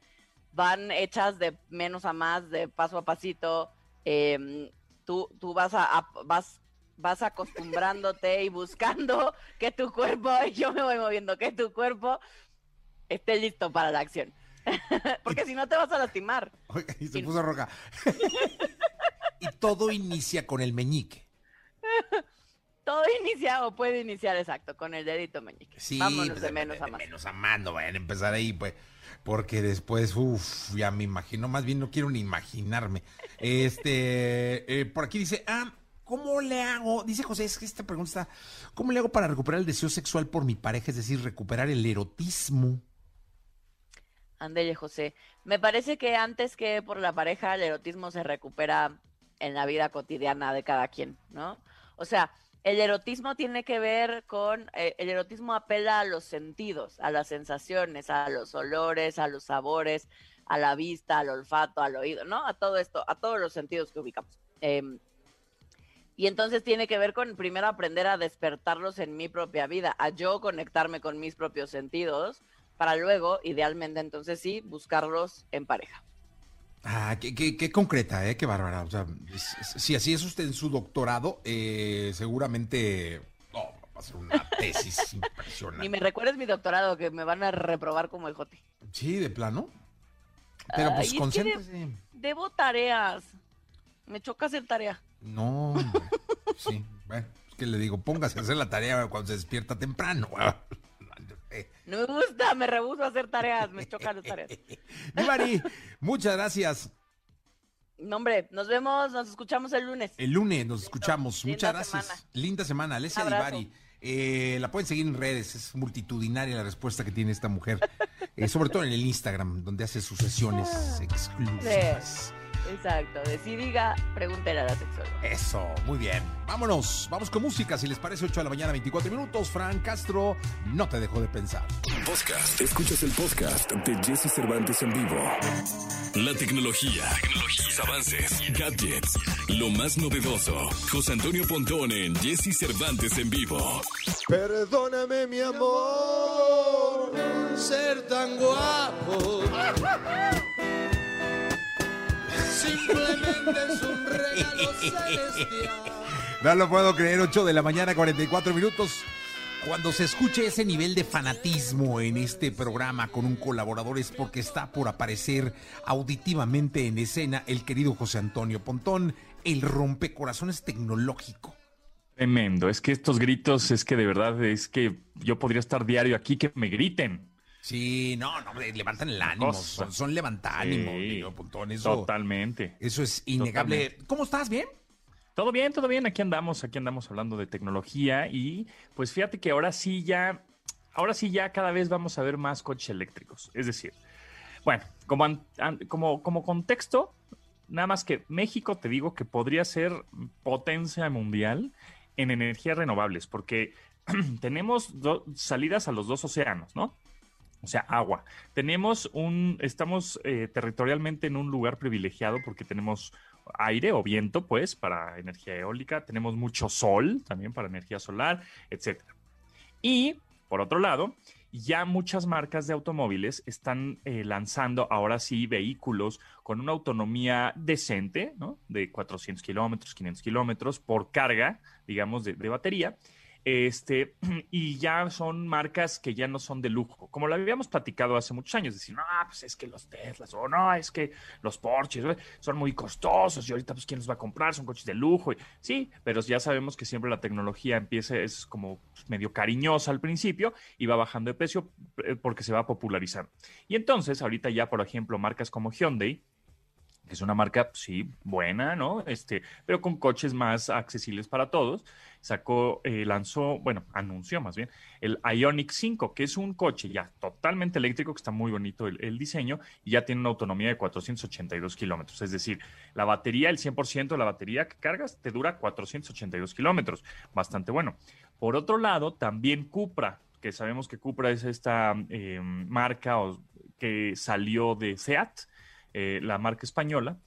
van hechas de menos a más, de paso a pasito. eh, tú, tú vas a, a- vas vas acostumbrándote y buscando que tu cuerpo, yo me voy moviendo, que tu cuerpo esté listo para la acción. Porque si no te vas a lastimar. Oiga, y se y- puso roja. y todo inicia con el meñique. Todo inicia o puede iniciar exacto con el dedito meñique. Sí, Vámonos pues, de menos a de más. menos a más, no vayan a empezar ahí, pues. Porque después, uff, ya me imagino, más bien no quiero ni imaginarme. Este, eh, por aquí dice, ah, ¿cómo le hago? Dice José, es que esta pregunta está, ¿cómo le hago para recuperar el deseo sexual por mi pareja? Es decir, recuperar el erotismo. Ándele, José. Me parece que antes que por la pareja, el erotismo se recupera en la vida cotidiana de cada quien, ¿no? O sea, el erotismo tiene que ver con, eh, el erotismo apela a los sentidos, a las sensaciones, a los olores, a los sabores, a la vista, al olfato, al oído, ¿no? A todo esto, a todos los sentidos que ubicamos. Em, y entonces tiene que ver con primero aprender a despertarlos en mi propia vida, a yo conectarme con mis propios sentidos, para luego, idealmente, entonces sí, buscarlos en pareja. Ah, qué, qué- qué concreta, ¿eh? Qué bárbara. O sea, si así es usted en su doctorado, eh, seguramente no, va a ser una tesis impresionante. Ni me recuerdes mi doctorado, que me van a reprobar como el jote. Sí, de plano. Pero Ay, pues concéntrese. Debo tareas. Me choca hacer tarea. No, sí. Bueno, es que le digo, póngase a hacer la tarea cuando se despierta temprano. No me gusta, me rehuso a hacer tareas, me chocan las tareas. Mi Mari, muchas gracias. No, hombre, nos vemos, nos escuchamos el lunes. El lunes nos escuchamos. Muchas gracias. semana. Linda semana. Alessia. Divari. Eh, la pueden seguir en redes, es multitudinaria la respuesta que tiene esta mujer, Eh, sobre todo en el Instagram, donde hace sus sesiones exclusivas. Exacto, de si diga, pregúntele a la sexóloga. Eso, muy bien. Vámonos, vamos con música. Si les parece 8 de la mañana, 24 minutos. Fran Castro, no te dejo de pensar. Podcast. Escuchas el podcast de Jesse Cervantes en vivo. La tecnología, tecnología, sus avances, gadgets, lo más novedoso. José Antonio Pontón en Jesse Cervantes en vivo. Perdóname, mi amor, ser tan guapo. Simplemente es un regalo celestial. No lo puedo creer, 8 de la mañana, 44 minutos. Cuando se escuche ese nivel de fanatismo en este programa con un colaborador es porque está por aparecer auditivamente en escena el querido José Antonio Pontón, el rompecorazones tecnológico. Tremendo, es que estos gritos, es que de verdad es que yo podría estar diario aquí que me griten. Sí, no, no, levantan el ánimo, son, son levantánimo, Sí, eso, Totalmente. eso es innegable. Totalmente. ¿Cómo estás? ¿Bien? Todo bien, todo bien, aquí andamos, aquí andamos hablando de tecnología y pues fíjate que ahora sí ya, ahora sí ya cada vez vamos a ver más coches eléctricos. Es decir, bueno, como, an- an- como, como contexto, nada más que México te digo que podría ser potencia mundial en energías renovables, porque tenemos do- salidas a los dos océanos, ¿no? O sea, agua. Tenemos un, estamos eh, territorialmente en un lugar privilegiado porque tenemos aire o viento, pues, para energía eólica. Tenemos mucho sol también para energía solar, etcétera. Y, por otro lado, ya muchas marcas de automóviles están eh, lanzando ahora sí vehículos con una autonomía decente, ¿no? De 400 kilómetros, 500 kilómetros por carga, digamos, de batería. Este, y ya son marcas que ya no son de lujo, como lo habíamos platicado hace muchos años, decir, no, pues es que los Teslas, o no, es que los Porsches eh, son muy costosos y ahorita, pues, ¿quién los va a comprar? Son coches de lujo. Y, sí, pero ya sabemos que siempre la tecnología empieza, es como pues, medio cariñosa al principio y va bajando de precio eh, porque se va popularizando. Y entonces, ahorita ya, por ejemplo, marcas como Hyundai, es una marca, sí, buena, ¿no? Este, pero con coches más accesibles para todos. Sacó, eh, lanzó, bueno, anunció más bien, el Ionic 5, que es un coche ya totalmente eléctrico, que está muy bonito el, diseño, y ya tiene una autonomía de 482 kilómetros. Es decir, la batería, el 100% de la batería que cargas, te dura 482 kilómetros. Bastante bueno. Por otro lado, también Cupra, que sabemos que Cupra es esta eh, marca que salió de SEAT, eh, la marca española.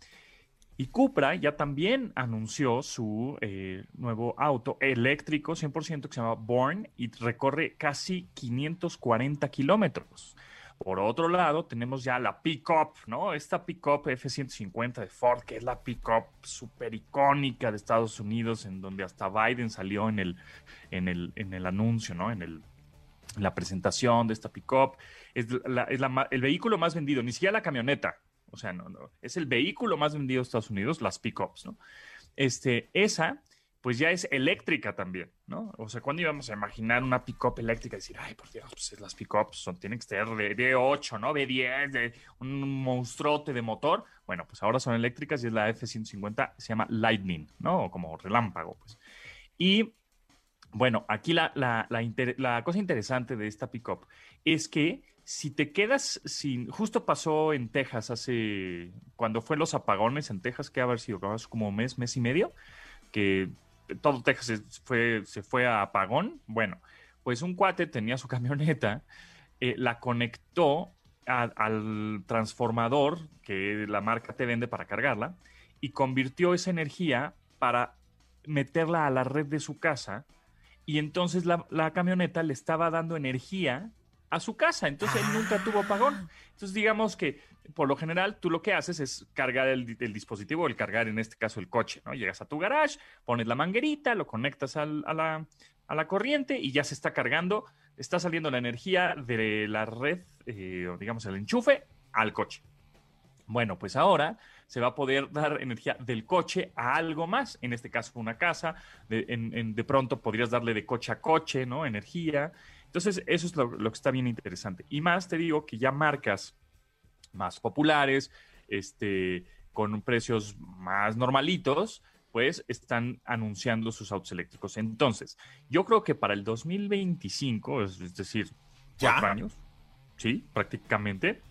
Y Cupra ya también anunció su eh, nuevo auto eléctrico 100% que se llama Born y recorre casi 540 kilómetros. Por otro lado, tenemos ya la pickup, ¿no? Esta pickup F-150 de Ford, que es la pickup súper icónica de Estados Unidos, en donde hasta Biden salió en el, en el, en el anuncio, ¿no? En el, la presentación de esta pickup. Es, es la el vehículo más vendido, ni siquiera la camioneta. O sea, no, no. Es el vehículo más vendido de Estados Unidos, las pickups, ¿no? Este, esa, pues ya es eléctrica también, ¿no? O sea, ¿cuándo íbamos a imaginar una pickup eléctrica? Decir, ay, por Dios, pues las pickups son, tienen que ser de, de 8, ¿no? De 10, de un monstruote de motor. Bueno, pues ahora son eléctricas y es la F-150, se llama Lightning, ¿no? O como relámpago, pues. Y bueno, aquí la, la, la cosa interesante de esta pickup es que si te quedas sin. Justo pasó en Texas hace. Cuando fue los apagones en Texas, que haber sido como mes, mes y medio, que todo Texas se fue, se fue a apagón. Bueno, pues un cuate tenía su camioneta, eh, la conectó al transformador que la marca te vende para cargarla y convirtió esa energía para meterla a la red de su casa y entonces la, la camioneta le estaba dando energía a su casa, entonces él nunca tuvo apagón. Entonces digamos que por lo general tú lo que haces es cargar el, el dispositivo, el cargar en este caso el coche, ¿no? Llegas a tu garage, pones la manguerita, lo conectas al- a, la, a la corriente y ya se está cargando, está saliendo la energía de la red, eh, digamos el enchufe, al coche. Bueno, pues ahora se va a poder dar energía del coche a algo más, en este caso una casa, de, en- en- de pronto podrías darle de coche a coche, ¿no? Energía. Entonces eso es lo, lo que está bien interesante. Y más te digo que ya marcas más populares, este, con precios más normalitos, pues están anunciando sus autos eléctricos. Entonces, yo creo que para el 2025, es, decir, ¿Ya? cuatro años, sí, prácticamente,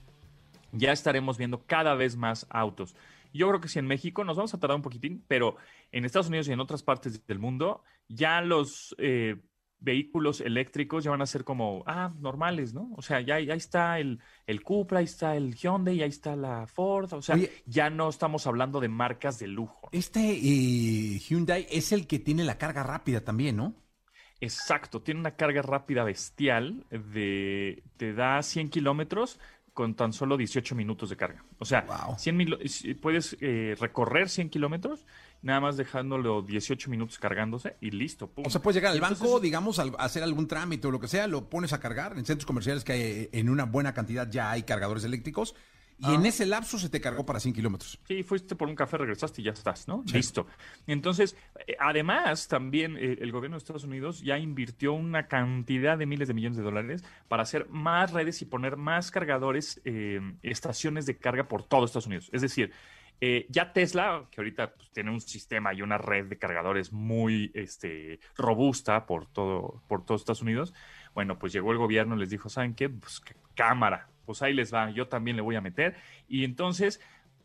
ya estaremos viendo cada vez más autos. Yo creo que si en México nos vamos a tardar un poquitín, pero en Estados Unidos y en otras partes del mundo, ya los eh, vehículos eléctricos ya van a ser como, ah, normales, ¿no? O sea, ya, ya está el, el Cupra, ahí está el Hyundai, ahí está la Ford, o sea, Oye. ya no estamos hablando de marcas de lujo. Este eh, Hyundai es el que tiene la carga rápida también, ¿no? Exacto, tiene una carga rápida bestial de, te da 100 kilómetros con tan solo 18 minutos de carga. O sea, Wow. 100 mil- si puedes eh, recorrer 100 kilómetros, nada más dejándolo 18 minutos cargándose y listo. pum. O sea, puedes llegar al Entonces, banco, digamos, a hacer algún trámite o lo que sea, lo pones a cargar en centros comerciales que hay, en una buena cantidad ya hay cargadores eléctricos y en ese lapso se te cargó para 100 kilómetros. Sí, fuiste por un café, regresaste y ya estás, ¿no? Listo. Entonces, eh, además, también eh, el gobierno de Estados Unidos ya invirtió una cantidad de miles de millones de dólares para hacer más redes y poner más cargadores, eh, estaciones de carga por todo Estados Unidos. Es decir, eh, ya Tesla, que ahorita pues, tiene un sistema y una red de cargadores muy este, robusta por todo, por todo Estados Unidos, bueno, pues llegó el gobierno les dijo, ¿saben qué? Pues cámara, pues ahí les va, yo también le voy a meter. Y entonces,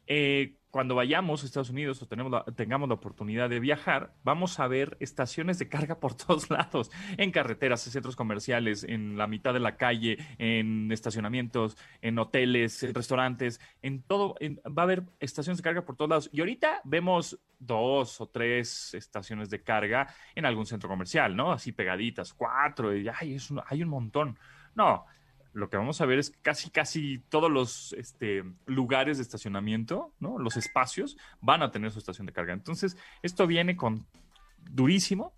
eh, cuando vayamos a Estados Unidos o tenemos la- tengamos la oportunidad de viajar, vamos a ver estaciones de carga por todos lados, en carreteras, en centros comerciales, en la mitad de la calle, en estacionamientos, en hoteles, en restaurantes, en todo, va a haber estaciones de carga por todos lados. Y ahorita vemos dos o tres estaciones de carga en algún centro comercial, ¿no? Así pegaditas, cuatro, y hay un montón. No, lo que vamos a ver es casi, casi todos los este, lugares de estacionamiento, ¿no? Los espacios van a tener su estación de carga. Entonces, esto viene con durísimo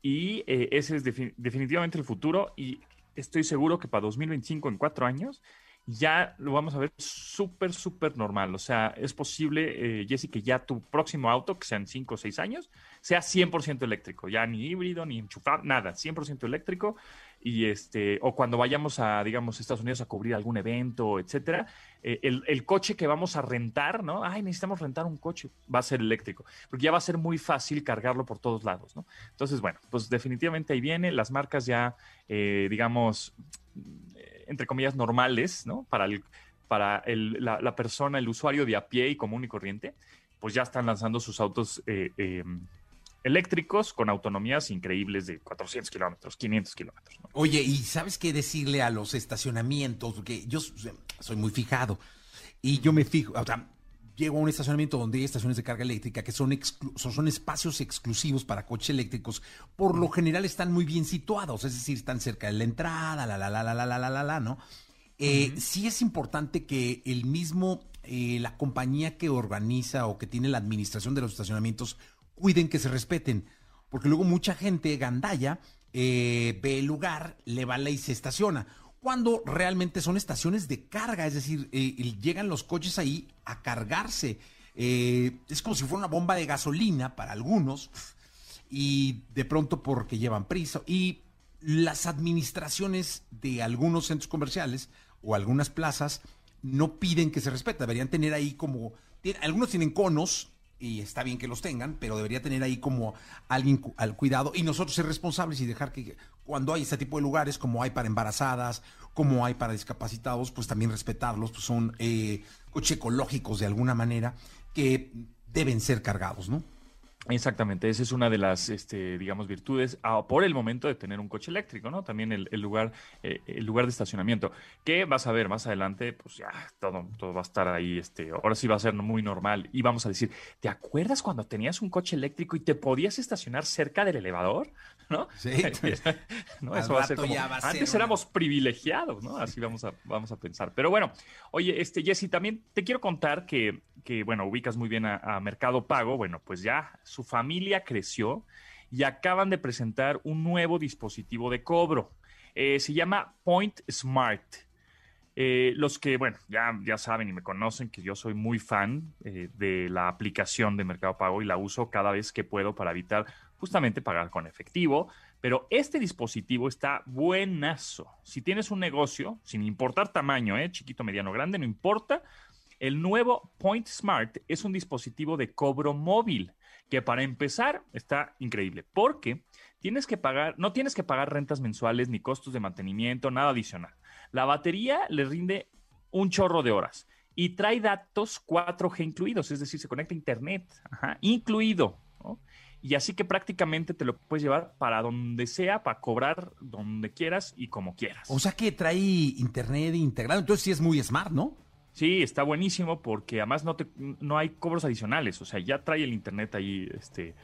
y eh, ese es defi- definitivamente el futuro y estoy seguro que para 2025, en cuatro años, ya lo vamos a ver súper, súper normal. O sea, es posible, eh, Jessy, que ya tu próximo auto, que sean cinco o seis años, sea 100% eléctrico, ya ni híbrido, ni enchufado, nada, 100% eléctrico. Y este, o cuando vayamos a, digamos, Estados Unidos a cubrir algún evento, etcétera, eh, el, el coche que vamos a rentar, ¿no? Ay, necesitamos rentar un coche, va a ser eléctrico, porque ya va a ser muy fácil cargarlo por todos lados, ¿no? Entonces, bueno, pues definitivamente ahí viene, las marcas ya, eh, digamos, entre comillas, normales, ¿no? Para, el, para el- la, persona, el usuario de a pie y común y corriente, pues ya están lanzando sus autos eh, eh, eléctricos con autonomías increíbles de 400 kilómetros, 500 kilómetros. Oye, ¿y sabes qué decirle a los estacionamientos? Porque yo soy muy fijado y yo me fijo, o sea, llego a un estacionamiento donde hay estaciones de carga eléctrica que son, son, espacios exclusivos para coches eléctricos. Por lo general están muy bien situados, es decir, están cerca de la entrada, la, la, la, la, la, la, la, la, la, ¿no? Eh, Sí es importante que el mismo, eh, la compañía que organiza o que tiene la administración de los estacionamientos, cuiden que se respeten. Porque luego mucha gente gandalla eh, ve el lugar, le vale y se estaciona. Cuando realmente son estaciones de carga, es decir, eh, llegan los coches ahí a cargarse. Eh, es como si fuera una bomba de gasolina para algunos y de pronto porque llevan prisa. Y las administraciones de algunos centros comerciales o algunas plazas no piden que se respete. Deberían tener ahí como... Algunos tienen conos y está bien que los tengan, pero debería tener ahí como alguien cu- al cuidado y nosotros ser responsables y dejar que cuando hay este tipo de lugares, como hay para embarazadas, como hay para discapacitados, pues también respetarlos, pues son eh, coches ecológicos de alguna manera que deben ser cargados, ¿no? Exactamente, esa es una de las, este, digamos, virtudes ah, por el momento de tener un coche eléctrico, ¿no? También el, el lugar, eh, el lugar de estacionamiento, que vas a ver más adelante, pues ya todo, todo va a estar ahí, este, ahora sí va a ser muy normal y vamos a decir, ¿te acuerdas cuando tenías un coche eléctrico y te podías estacionar cerca del elevador? ¿No? Sí. ¿No? Al Eso va a ser rato como, ya va a ser antes una- éramos privilegiados, ¿no? Así vamos a, vamos a pensar. Pero bueno, oye, este, Jesse, también te quiero contar que, que bueno, ubicas muy bien a, a Mercado Pago. Bueno, pues ya su familia creció y acaban de presentar un nuevo dispositivo de cobro. Eh, se llama Point Smart. Eh, los que, bueno, ya, ya saben y me conocen que yo soy muy fan eh, de la aplicación de Mercado Pago y la uso cada vez que puedo para evitar justamente pagar con efectivo, Pero este dispositivo está buenazo. Si tienes un negocio, sin importar tamaño, ¿eh? chiquito, mediano, grande, no importa, el nuevo Point Smart es un dispositivo de cobro móvil que para empezar está increíble porque tienes que pagar, no tienes que pagar rentas mensuales ni costos de mantenimiento, nada adicional. La batería le rinde un chorro de horas y trae datos 4G incluidos, es decir, se conecta a Internet, incluido. Y así que prácticamente te lo puedes llevar para donde sea, para cobrar donde quieras y como quieras. O sea que trae Internet integrado, entonces sí es muy smart, ¿no? Sí, está buenísimo porque además no, te, no hay cobros adicionales, o sea, ya trae el internet ahí este,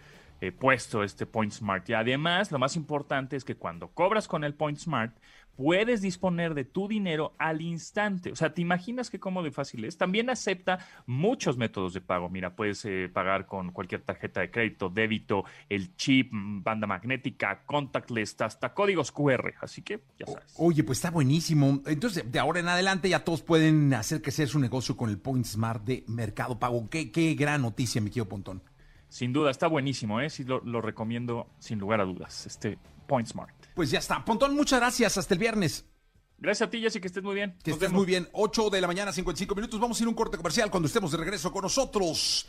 eh, puesto, este Point Smart. Y además, lo más importante es que cuando cobras con el Point Smart, puedes disponer de tu dinero al instante. O sea, ¿te imaginas qué cómodo y fácil es? También acepta muchos métodos de pago. Mira, puedes eh, pagar con cualquier tarjeta de crédito, débito, el chip, banda magnética, contactless, hasta códigos QR. Así que ya sabes. Oye, pues está buenísimo. Entonces, de ahora en adelante ya todos pueden hacer sea su negocio con el Point Smart de Mercado Pago. Qué, qué gran noticia, mi querido Pontón. Sin duda, está buenísimo, ¿eh? Sí, lo, lo recomiendo sin lugar a dudas. Este Point Smart. Pues ya está. Pontón, muchas gracias. Hasta el viernes. Gracias a ti, Jessy, que estés muy bien. Que estés muy bien. 8 de la mañana, 55 minutos. Vamos a ir a un corte comercial cuando estemos de regreso con nosotros.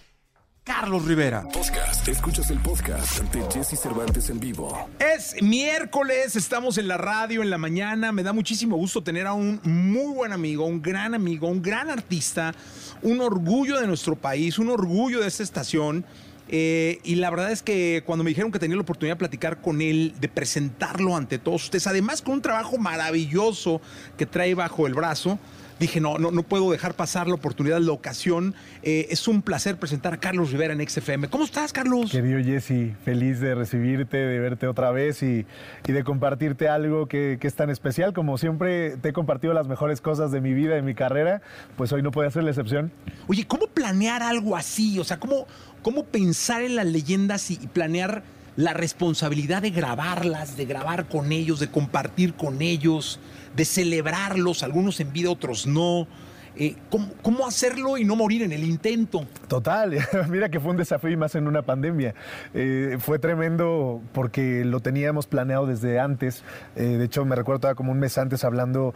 Carlos Rivera. Podcast. Escuchas el podcast de Jesse Cervantes en vivo. Es miércoles, estamos en la radio en la mañana. Me da muchísimo gusto tener a un muy buen amigo, un gran amigo, un gran artista, un orgullo de nuestro país, un orgullo de esta estación. Eh, y la verdad es que cuando me dijeron que tenía la oportunidad de platicar con él, de presentarlo ante todos ustedes, además con un trabajo maravilloso que trae bajo el brazo, dije, no, no, no puedo dejar pasar la oportunidad, la ocasión. Eh, es un placer presentar a Carlos Rivera en XFM. ¿Cómo estás, Carlos? Querido Jesse, feliz de recibirte, de verte otra vez y, y de compartirte algo que, que, es tan especial. Como siempre te he compartido las mejores cosas de mi vida, de mi carrera, pues hoy no puede ser la excepción. Oye, ¿cómo planear algo así? O sea, ¿cómo, cómo pensar en las leyendas y, y planear la responsabilidad de grabarlas, de grabar con ellos, de compartir con ellos, de celebrarlos, algunos en vida, otros no. Eh, ¿cómo, ¿cómo, hacerlo y no morir en el intento? Total, mira que fue un desafío y más en una pandemia. Eh, fue tremendo porque lo teníamos planeado desde antes. Eh, de hecho, me recuerdo como un mes antes hablando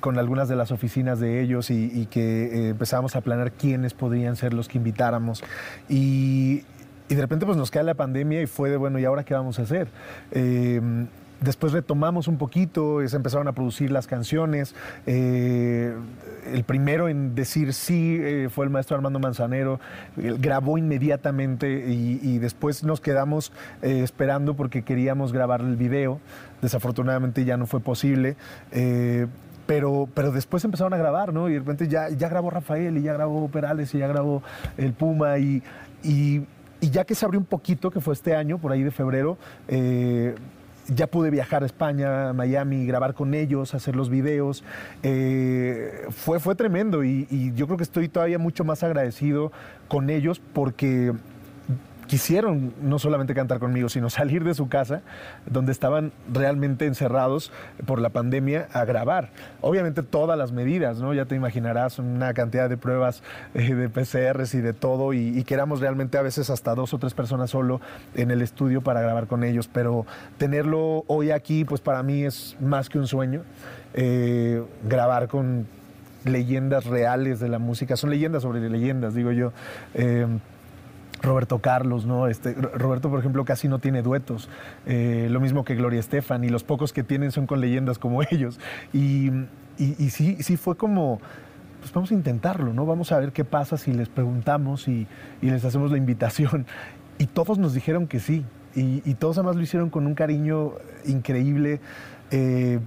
con algunas de las oficinas de ellos y, que empezábamos a planear quiénes podrían ser los que invitáramos. Y, de repente pues nos cae la pandemia y fue de, bueno, ¿y ahora qué vamos a hacer? Después retomamos un poquito, se empezaron a producir las canciones. Eh, el primero en decir sí eh, fue el maestro Armando Manzanero, grabó inmediatamente y, después nos quedamos eh, esperando porque queríamos grabar el video. Desafortunadamente ya no fue posible. Pero, pero, después empezaron a grabar, ¿no? Y de repente ya, ya grabó Rafael y ya grabó Perales y ya grabó el Puma y, y ya que se abrió un poquito, que fue este año, por ahí de febrero, ya pude viajar a España, a Miami, grabar con ellos, hacer los videos. Eh, fue, fue tremendo y, y, yo creo que estoy todavía mucho más agradecido con ellos porque quisieron no solamente cantar conmigo, sino salir de su casa, donde estaban realmente encerrados por la pandemia, a grabar. Obviamente todas las medidas, ¿no? Ya te imaginarás una cantidad de pruebas eh, de PCRs y de todo, y, y, que éramos realmente a veces hasta dos o tres personas solo en el estudio para grabar con ellos, pero tenerlo hoy aquí, pues para mí es más que un sueño. Eh, grabar con leyendas reales de la música, son leyendas sobre leyendas, digo yo. Eh, Roberto Carlos, ¿no? Este, Roberto, por ejemplo, casi no tiene duetos. Eh, lo mismo que Gloria Estefan, y los pocos que tienen son con leyendas como ellos. Y, sí, sí fue como, pues vamos a intentarlo, ¿no? Vamos a ver qué pasa si les preguntamos y, les hacemos la invitación. Y todos nos dijeron que sí. Y, y todos además lo hicieron con un cariño increíble. Eh,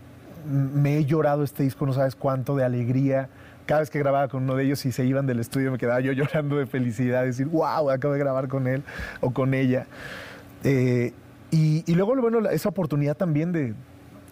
me he llorado este disco, no sabes cuánto, de alegría cada vez que grababa con uno de ellos y se iban del estudio me quedaba yo llorando de felicidad, decir, wow, acabo de grabar con él o con ella. Eh, y, y, luego, bueno, esa oportunidad también de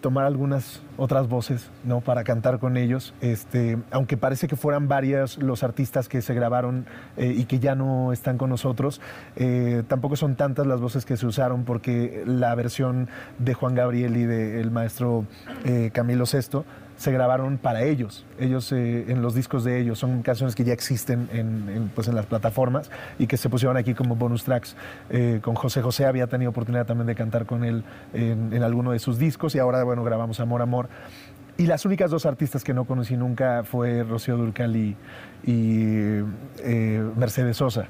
tomar algunas otras voces, ¿no? Para cantar con ellos, este, aunque parece que fueran varias los artistas que se grabaron eh, y que ya no están con nosotros, eh, tampoco son tantas las voces que se usaron porque la versión de Juan Gabriel y del maestro eh, Camilo Sesto se grabaron para ellos. Ellos, eh, en los discos de ellos, son canciones que ya existen en, en, pues en las plataformas y que se pusieron aquí como bonus tracks. Eh, con José José había tenido oportunidad también de cantar con él en, en alguno de sus discos y ahora, bueno, grabamos Amor, Amor. Y las únicas dos artistas que no conocí nunca fue Rocío Durcal y, y eh, Mercedes Sosa.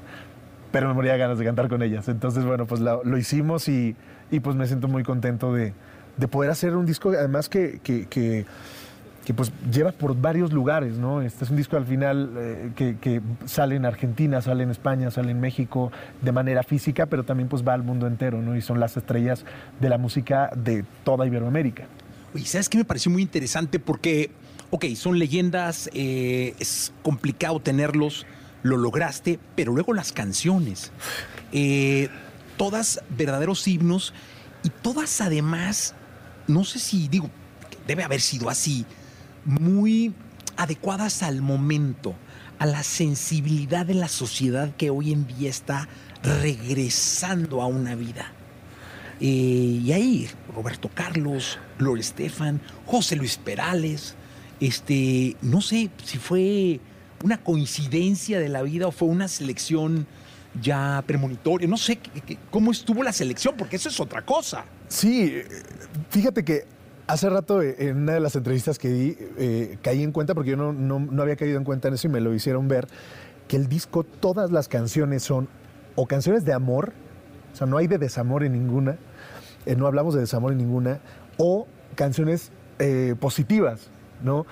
Pero me moría de ganas de cantar con ellas. Entonces, bueno, pues lo, lo hicimos y, y, pues me siento muy contento de, de poder hacer un disco, además que, que, que, que, pues lleva por varios lugares, ¿no? Este es un disco al final eh, que, que, sale en Argentina, sale en España, sale en México de manera física, pero también pues va al mundo entero, ¿no? Y son las estrellas de la música de toda Iberoamérica. Oye, ¿sabes qué me pareció muy interesante? Porque, ok, son leyendas, eh, es complicado tenerlos, lo lograste, pero luego las canciones, eh, todas verdaderos himnos y todas además, no sé si digo, debe haber sido así, muy adecuadas al momento, a la sensibilidad de la sociedad que hoy en día está regresando a una vida. Eh, y ahí Roberto Carlos, Gloria Estefan, José Luis Perales, este, no sé si fue una coincidencia de la vida o fue una selección ya premonitoria, no sé cómo estuvo la selección, porque eso es otra cosa. Sí, fíjate que hace rato en una de las entrevistas que di, eh, caí en cuenta, porque yo no, no, no había caído en cuenta en eso y me lo hicieron ver, que el disco, todas las canciones son o canciones de amor, o sea, no hay de desamor en ninguna, eh, no hablamos de desamor en ninguna, o canciones eh, positivas, ¿no?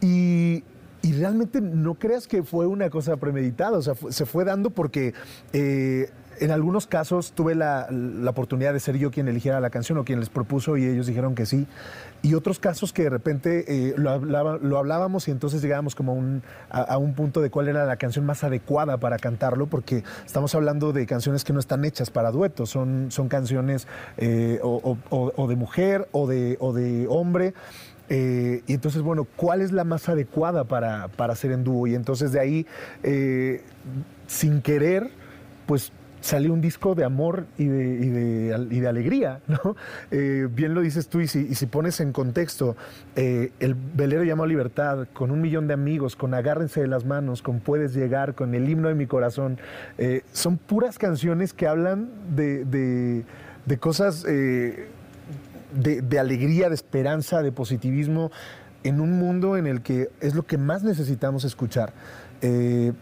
Y, y, realmente no creas que fue una cosa premeditada, o sea, se fue dando porque eh, en algunos casos tuve la, la, oportunidad de ser yo quien eligiera la canción o quien les propuso y ellos dijeron que sí. Y otros casos que de repente eh, lo, hablábamos y entonces llegábamos como a, a, un punto de cuál era la canción más adecuada para cantarlo, porque estamos hablando de canciones que no están hechas para duetos, son, son canciones eh, o, de mujer o de, o de hombre. Eh, y entonces, bueno, ¿cuál es la más adecuada para, para hacer en dúo? Y entonces de ahí, sin querer, pues salió un disco de amor y de, alegría, ¿no? Eh, bien lo dices tú, y si, pones en contexto, eh, el velero llamado Libertad, con un millón de amigos, con Agárrense de las manos, con Puedes llegar, con el himno de mi corazón, eh, son puras canciones que hablan de, cosas de, de alegría, de esperanza, de positivismo, en un mundo en el que es lo que más necesitamos escuchar. Eh,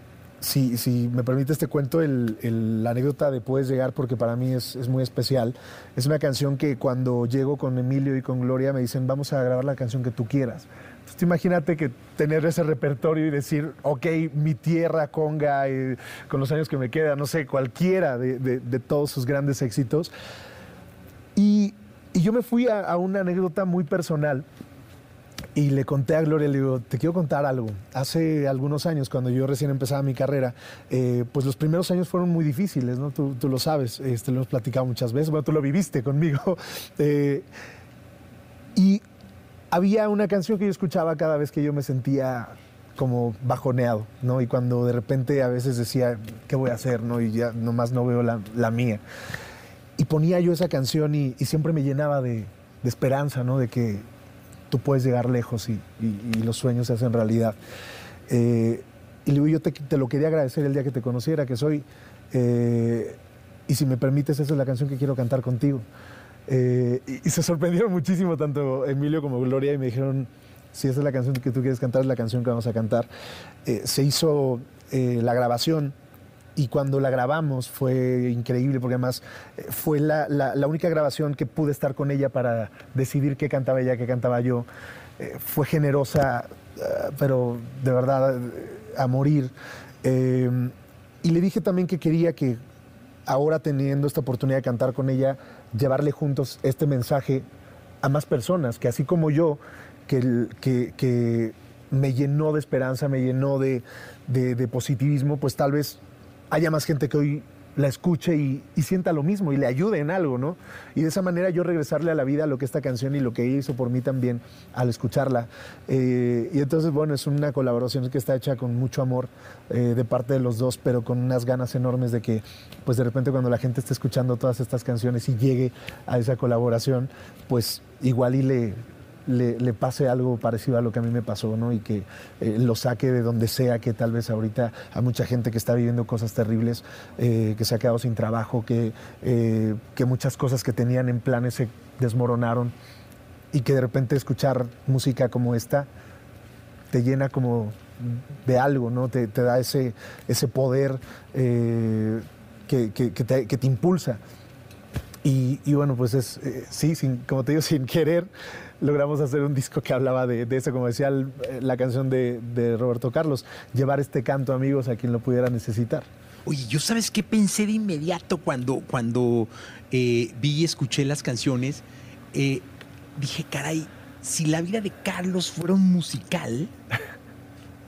si, si, me permites te cuento el, la anécdota de Puedes llegar porque para mí es, muy especial. Es una canción que cuando llego con Emilio y con Gloria me dicen vamos a grabar la canción que tú quieras. Entonces imagínate que tener ese repertorio y decir, ok, mi tierra, conga, eh, con los años que me quedan, no sé, cualquiera de, todos sus grandes éxitos. Y, yo me fui a una anécdota muy personal y le conté a Gloria, le digo, te quiero contar algo. Hace algunos años, cuando yo recién empezaba mi carrera, eh, pues los primeros años fueron muy difíciles, ¿no? Tú, lo sabes, este, lo hemos platicado muchas veces, bueno, tú lo viviste conmigo. Eh, y había una canción que yo escuchaba cada vez que yo me sentía como bajoneado, ¿no? Y cuando de repente a veces decía, ¿qué voy a hacer, no? Y ya nomás no veo la, la mía. Y ponía yo esa canción y, y siempre me llenaba de, de esperanza, ¿no? De que tú puedes llegar lejos y, los sueños se hacen realidad. Eh, y digo, yo te, te, lo quería agradecer el día que te conociera, que soy, eh, y si me permites, esa es la canción que quiero cantar contigo. Eh, y, y, se sorprendieron muchísimo tanto Emilio como Gloria y me dijeron, si esa es la canción que tú quieres cantar, es la canción que vamos a cantar. Eh, se hizo la grabación y cuando la grabamos fue increíble porque además eh, fue la, única grabación que pude estar con ella para decidir qué cantaba ella, qué cantaba yo. Eh, fue generosa, uh, pero de verdad a morir. Eh, y le dije también que quería que ahora teniendo esta oportunidad de cantar con ella, llevarle juntos este mensaje a más personas, que así como yo, que, que, me llenó de esperanza, me llenó de, de positivismo, pues tal vez haya más gente que hoy la escuche y, sienta lo mismo y le ayude en algo, ¿no? Y de esa manera yo regresarle a la vida lo que esta canción y lo que ella hizo por mí también al escucharla. Eh, y entonces, bueno, es una colaboración que está hecha con mucho amor eh, de parte de los dos, pero con unas ganas enormes de que, pues de repente cuando la gente esté escuchando todas estas canciones y llegue a esa colaboración, pues igual y le, le, le pase algo parecido a lo que a mí me pasó, ¿no? Y que eh, lo saque de donde sea, que tal vez ahorita hay mucha gente que está viviendo cosas terribles, eh, que se ha quedado sin trabajo, que, eh, que muchas cosas que tenían en planes se desmoronaron y que de repente escuchar música como esta te llena como de algo, ¿no? Te, da ese, ese poder que, que- te, que te impulsa. Y, y bueno, pues es, sí, sin, como te digo, sin querer, logramos hacer un disco que hablaba de, de eso, como decía eh, la canción de, de Roberto Carlos, llevar este canto, amigos, a quien lo pudiera necesitar. Oye, ¿yo sabes qué pensé de inmediato cuando, cuando eh, vi y escuché las canciones? Eh, dije, caray, si la vida de Carlos fuera un musical,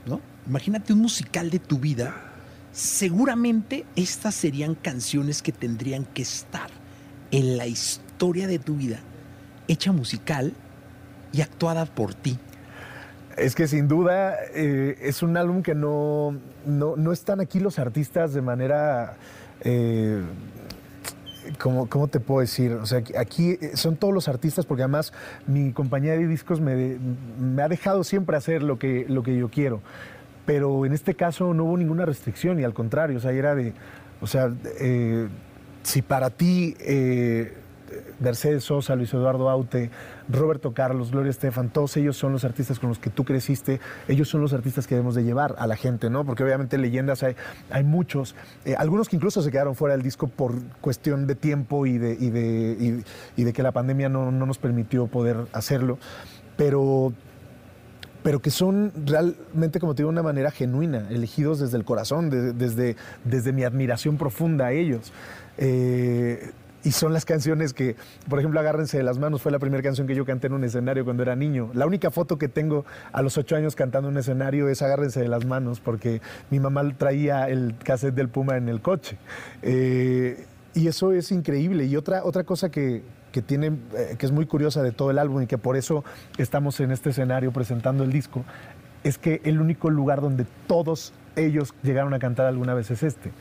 ¿no? Imagínate un musical de tu vida, seguramente estas serían canciones que tendrían que estar en la historia de tu vida, hecha musical y actuada por ti. Es que sin duda eh, es un álbum que no, no, no están aquí los artistas de manera... eh, ¿Cómo, te puedo decir? O sea, aquí son todos los artistas, porque además mi compañía de discos me, me ha dejado siempre hacer lo que, lo que yo quiero. Pero en este caso no hubo ninguna restricción y al contrario, o sea, era de, o sea, eh, si para ti eh, Mercedes Sosa, Luis Eduardo Aute, Roberto Carlos, Gloria Estefan, todos ellos son los artistas con los que tú creciste, ellos son los artistas que debemos de llevar a la gente, ¿no? Porque obviamente leyendas hay, hay muchos, eh, algunos que incluso se quedaron fuera del disco por cuestión de tiempo y de, y de, y- de que la pandemia no, no nos permitió poder hacerlo, pero pero que son realmente, como te digo, una manera genuina, elegidos desde el corazón, de- desde, desde mi admiración profunda a ellos. Eh, y son las canciones que, por ejemplo, Agárrense de las manos fue la primera canción que yo canté en un escenario cuando era niño. La única foto que tengo a los ocho años cantando en un escenario es Agárrense de las manos, porque mi mamá traía el cassette del Puma en el coche. Eh, y eso es increíble. Y otra, otra cosa que, que tiene, eh, que es muy curiosa de todo el álbum y que por eso estamos en este escenario presentando el disco, es que el único lugar donde todos ellos llegaron a cantar alguna vez es este.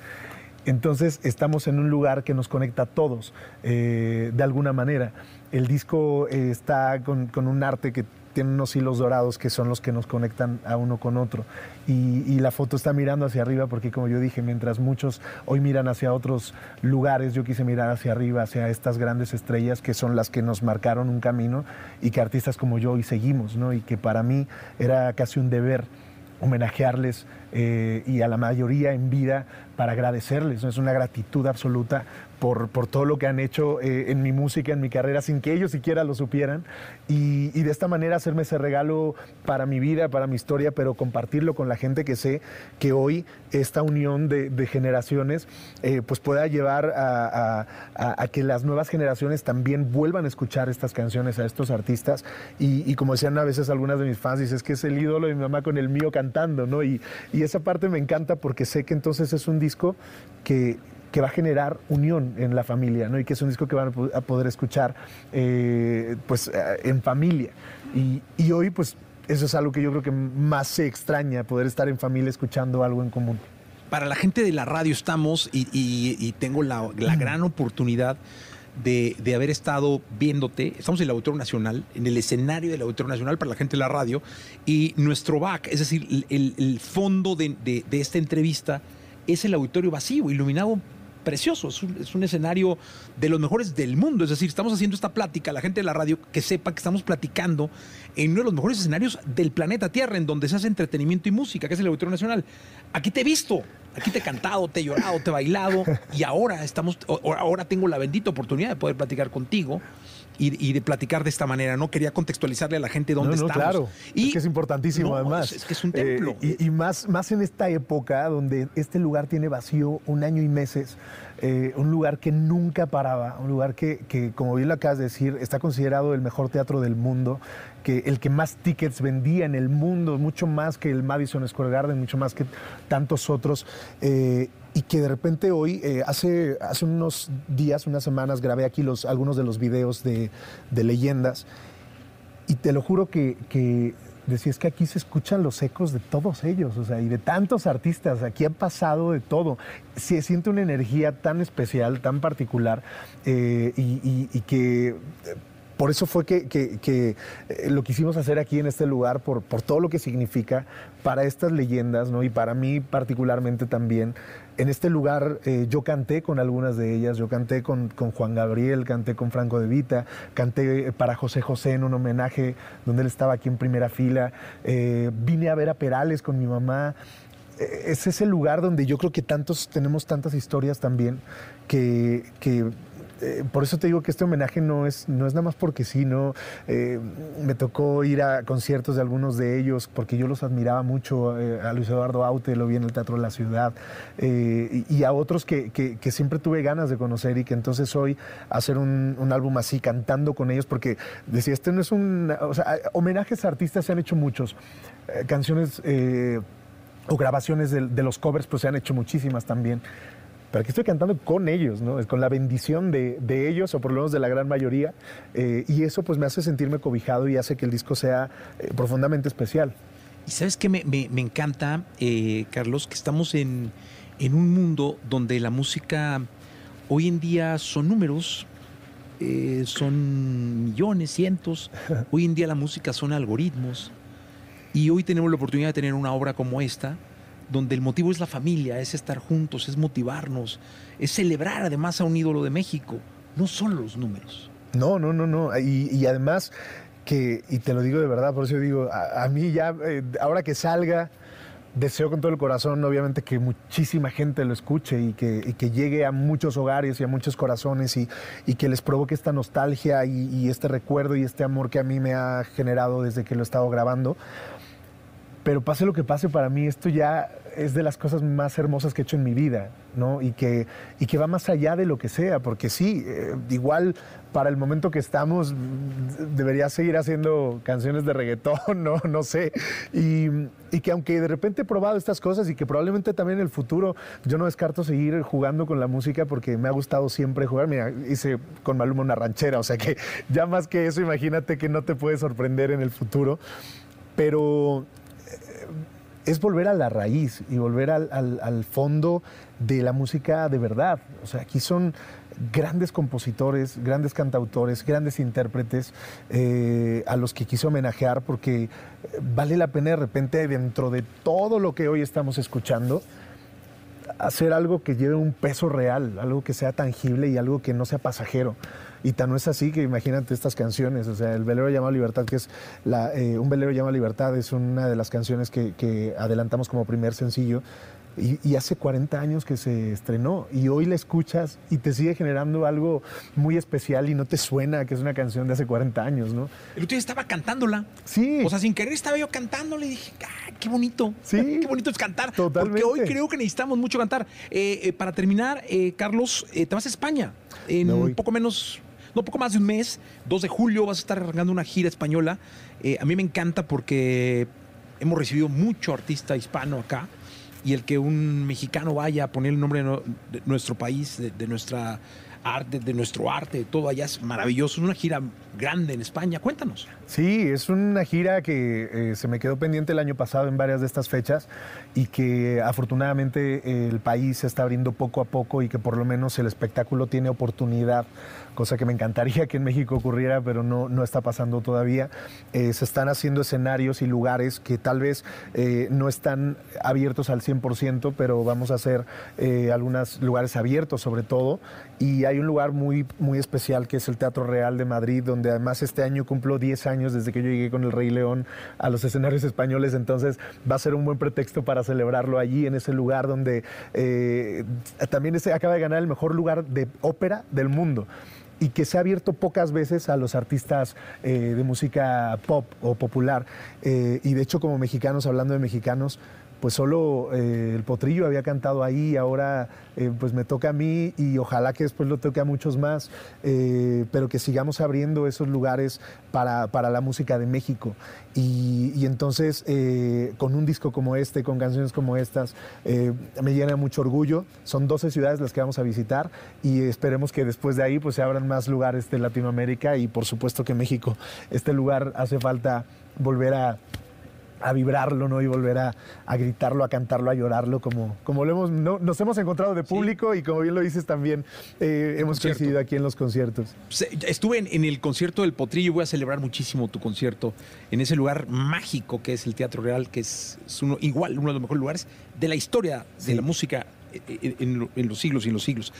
Entonces estamos en un lugar que nos conecta a todos eh, de alguna manera. El disco eh, está con, un arte que tiene unos hilos dorados que son los que nos conectan a uno con otro. Y, y la foto está mirando hacia arriba porque como yo dije, mientras muchos hoy miran hacia otros lugares, yo quise mirar hacia arriba, hacia estas grandes estrellas que son las que nos marcaron un camino y que artistas como yo hoy seguimos, ¿no? Y que para mí era casi un deber homenajearles eh, y a la mayoría en vida para agradecerles. ¿no? Es una gratitud absoluta por, por todo lo que han hecho eh, en mi música, en mi carrera, sin que ellos siquiera lo supieran. Y, y de esta manera hacerme ese regalo para mi vida, para mi historia, pero compartirlo con la gente que sé que hoy esta unión de, de generaciones eh, pues pueda llevar a, a- a- a que las nuevas generaciones también vuelvan a escuchar estas canciones a estos artistas. Y, y como decían a veces algunas de mis fans, dices que es el ídolo de mi mamá con el mío cantando, ¿no? Y, y esa parte me encanta porque sé que entonces es un disco que que va a generar unión en la familia, ¿no? Y que es un disco que van a po- a poder escuchar, eh, pues, eh, en familia. Y, y hoy, pues, eso es algo que yo creo que más se extraña, poder estar en familia escuchando algo en común. Para la gente de la radio estamos y, y- y tengo la, la gran oportunidad de, de haber estado viéndote. Estamos en el Auditorio Nacional, en el escenario del Auditorio Nacional para la gente de la radio. Y nuestro back, es decir, el, el- fondo de, de- de esta entrevista es el auditorio vacío, iluminado precioso. Es un, es un escenario de los mejores del mundo. Es decir, estamos haciendo esta plática, la gente de la radio que sepa que estamos platicando en uno de los mejores escenarios del planeta Tierra, en donde se hace entretenimiento y música, que es el Auditorio Nacional. Aquí te he visto, aquí te he cantado, te he llorado, te he bailado, y ahora estamos, ahora tengo la bendita oportunidad de poder platicar contigo. Y, y de platicar de esta manera, ¿no? Quería contextualizarle a la gente dónde No, no, estamos. claro. Y es que es importantísimo, No, además. es- que es un Eh, templo. y y más, más en esta época donde este lugar tiene vacío un año y meses, eh, un lugar que nunca paraba, un lugar que, que, como bien lo acabas de decir, está considerado el mejor teatro del mundo, que el que más tickets vendía en el mundo, mucho más que el Madison Square Garden, mucho más que tantos otros. eh, y que de repente hoy, eh, hace, hace unos días, unas semanas, grabé aquí los, algunos de los videos de, de leyendas. Y te lo juro que, que decía, es que aquí se escuchan los ecos de todos ellos, o sea, y de tantos artistas. Aquí han pasado de todo. Se siente una energía tan especial, tan particular, eh, y, que eh, por eso fue que, que- que, eh, lo quisimos hacer aquí en este lugar, por, por todo lo que significa para estas leyendas, ¿no? Y para mí particularmente también. En este lugar eh, yo canté con algunas de ellas, yo canté con, con Juan Gabriel, canté con Franco de Vita, canté eh, para José José en un homenaje donde él estaba aquí en primera fila, vine a ver a Perales con mi mamá. Es ese lugar donde yo creo que tantos tenemos tantas historias también que, que, eh, por eso te digo que este homenaje no es, no es nada más porque sí, no. Eh, me tocó ir a conciertos de algunos de ellos porque yo los admiraba mucho. eh, a Luis Eduardo Aute lo vi en el Teatro de la Ciudad y, a otros que, que- siempre tuve ganas de conocer y que entonces hoy hacer un, álbum así cantando con ellos porque decía, este no es un. O sea, homenajes a artistas se han hecho muchos. Canciones. o grabaciones de, de los covers, pues se han hecho muchísimas también. Pero aquí estoy cantando con ellos, ¿no? Con la bendición de, de ellos, o por lo menos de la gran mayoría. eh, y eso pues me hace sentirme cobijado y hace que el disco sea eh, profundamente especial. Y sabes que me, me- me encanta, eh, Carlos, que estamos en, en un mundo donde la música hoy en día son números, son millones, cientos. Hoy en día la música son algoritmos. Y hoy tenemos la oportunidad de tener una obra como esta, donde el motivo es la familia, es estar juntos, es motivarnos, es celebrar además a un ídolo de México. No son los números. No, no, no, no. Y, además que, y te lo digo de verdad, por eso digo, a, mí ya, eh, ahora que salga, deseo con todo el corazón, obviamente, que muchísima gente lo escuche y que, que llegue a muchos hogares y a muchos corazones y, y que les provoque esta nostalgia y, y este recuerdo y este amor que a mí me ha generado desde que lo he estado grabando. Pero pase lo que pase, para mí esto ya es de las cosas más hermosas que he hecho en mi vida, ¿no? Y que, y que va más allá de lo que sea, porque sí, eh, igual para el momento que estamos debería seguir haciendo canciones de reggaetón, no, no sé. Y, y que aunque de repente he probado estas cosas y que probablemente también en el futuro yo no descarto seguir jugando con la música porque me ha gustado siempre jugar. Mira, hice con Maluma una ranchera, o sea que ya más que eso, imagínate que no te puede sorprender en el futuro. Pero es volver a la raíz y volver al, fondo de la música de verdad. O sea, aquí son grandes compositores, grandes cantautores, grandes intérpretes eh, a los que quiso homenajear porque vale la pena de repente dentro de todo lo que hoy estamos escuchando hacer algo que lleve un peso real, algo que sea tangible y algo que no sea pasajero. Y tan no es así que imagínate estas canciones, o sea, el velero llamado Libertad, que es la, eh, un velero llamado Libertad, es una de las canciones que, que adelantamos como primer sencillo. Y, y hace 40 años que se estrenó y hoy la escuchas y te sigue generando algo muy especial y no te suena que es una canción de hace 40 años, ¿no? El otro día estaba cantándola. Sí. O sea, sin querer estaba yo cantándola y dije, ¡ah, qué bonito! Sí. Qué bonito es cantar. Totalmente. Porque hoy creo que necesitamos mucho cantar. Eh, eh, para terminar, eh, Carlos, te vas a España. En voy. poco menos, no poco más de un mes, 2 de julio, vas a estar arrancando una gira española. Eh, a mí me encanta porque hemos recibido mucho artista hispano acá. Y el que un mexicano vaya a poner el nombre de, nuestro país, de nuestra arte, de nuestro arte, de todo allá es maravilloso. Es una gira grande en España. Cuéntanos. Sí, es una gira que eh, se me quedó pendiente el año pasado en varias de estas fechas y que afortunadamente eh, el país se está abriendo poco a poco y que por lo menos el espectáculo tiene oportunidad, cosa que me encantaría que en México ocurriera, pero no, no está pasando todavía. Eh, se están haciendo escenarios y lugares que tal vez eh, no están abiertos al 100%, pero vamos a hacer eh, algunos lugares abiertos sobre todo. Y hay un lugar muy, muy especial que es el Teatro Real de Madrid, donde además este año cumplo 10 años desde que yo llegué con el Rey León a los escenarios españoles, entonces va a ser un buen pretexto para celebrarlo allí, en ese lugar donde eh, también se acaba de ganar el mejor lugar de ópera del mundo y que se ha abierto pocas veces a los artistas eh, de música pop o popular. Eh, y de hecho, como mexicanos, hablando de mexicanos, pues solo eh, el potrillo había cantado ahí, ahora eh, pues me toca a mí y ojalá que después lo toque a muchos más, eh, pero que sigamos abriendo esos lugares para, para la música de México. Y, y entonces con un disco como este, con canciones como estas, me llena mucho orgullo. Son 12 ciudades las que vamos a visitar y esperemos que después de ahí pues se abran más lugares de Latinoamérica y por supuesto que México, este lugar hace falta volver a a vibrarlo, ¿no? Y volver a, a, gritarlo, a cantarlo, a llorarlo, como, como lo hemos, no, nos hemos encontrado de público y como bien lo dices también, eh, hemos coincidido aquí en los conciertos. Estuve en, en, el concierto del Potrillo y voy a celebrar muchísimo tu concierto en ese lugar mágico que es el Teatro Real, que es, es uno, igual uno de los mejores lugares de la historia de la música en, en, en, los siglos y en los siglos.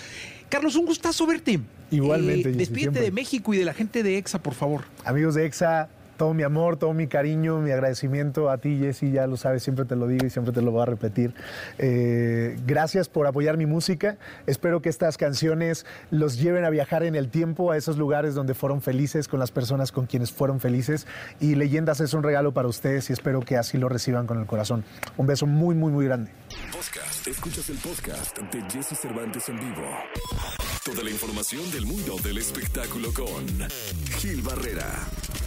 Carlos, un gustazo verte. Igualmente. Eh, despídete de México y de la gente de EXA, por favor. Amigos de EXA, todo mi amor, todo mi cariño, mi agradecimiento a ti, Jesse, ya lo sabes, siempre te lo digo y siempre te lo voy a repetir. Eh, gracias por apoyar mi música. Espero que estas canciones los lleven a viajar en el tiempo a esos lugares donde fueron felices, con las personas con quienes fueron felices. Y Leyendas es un regalo para ustedes y espero que así lo reciban con el corazón. Un beso muy, muy, muy grande. Podcast. Escuchas el podcast de Jesse Cervantes en vivo. Toda la información del mundo del espectáculo con Gil Barrera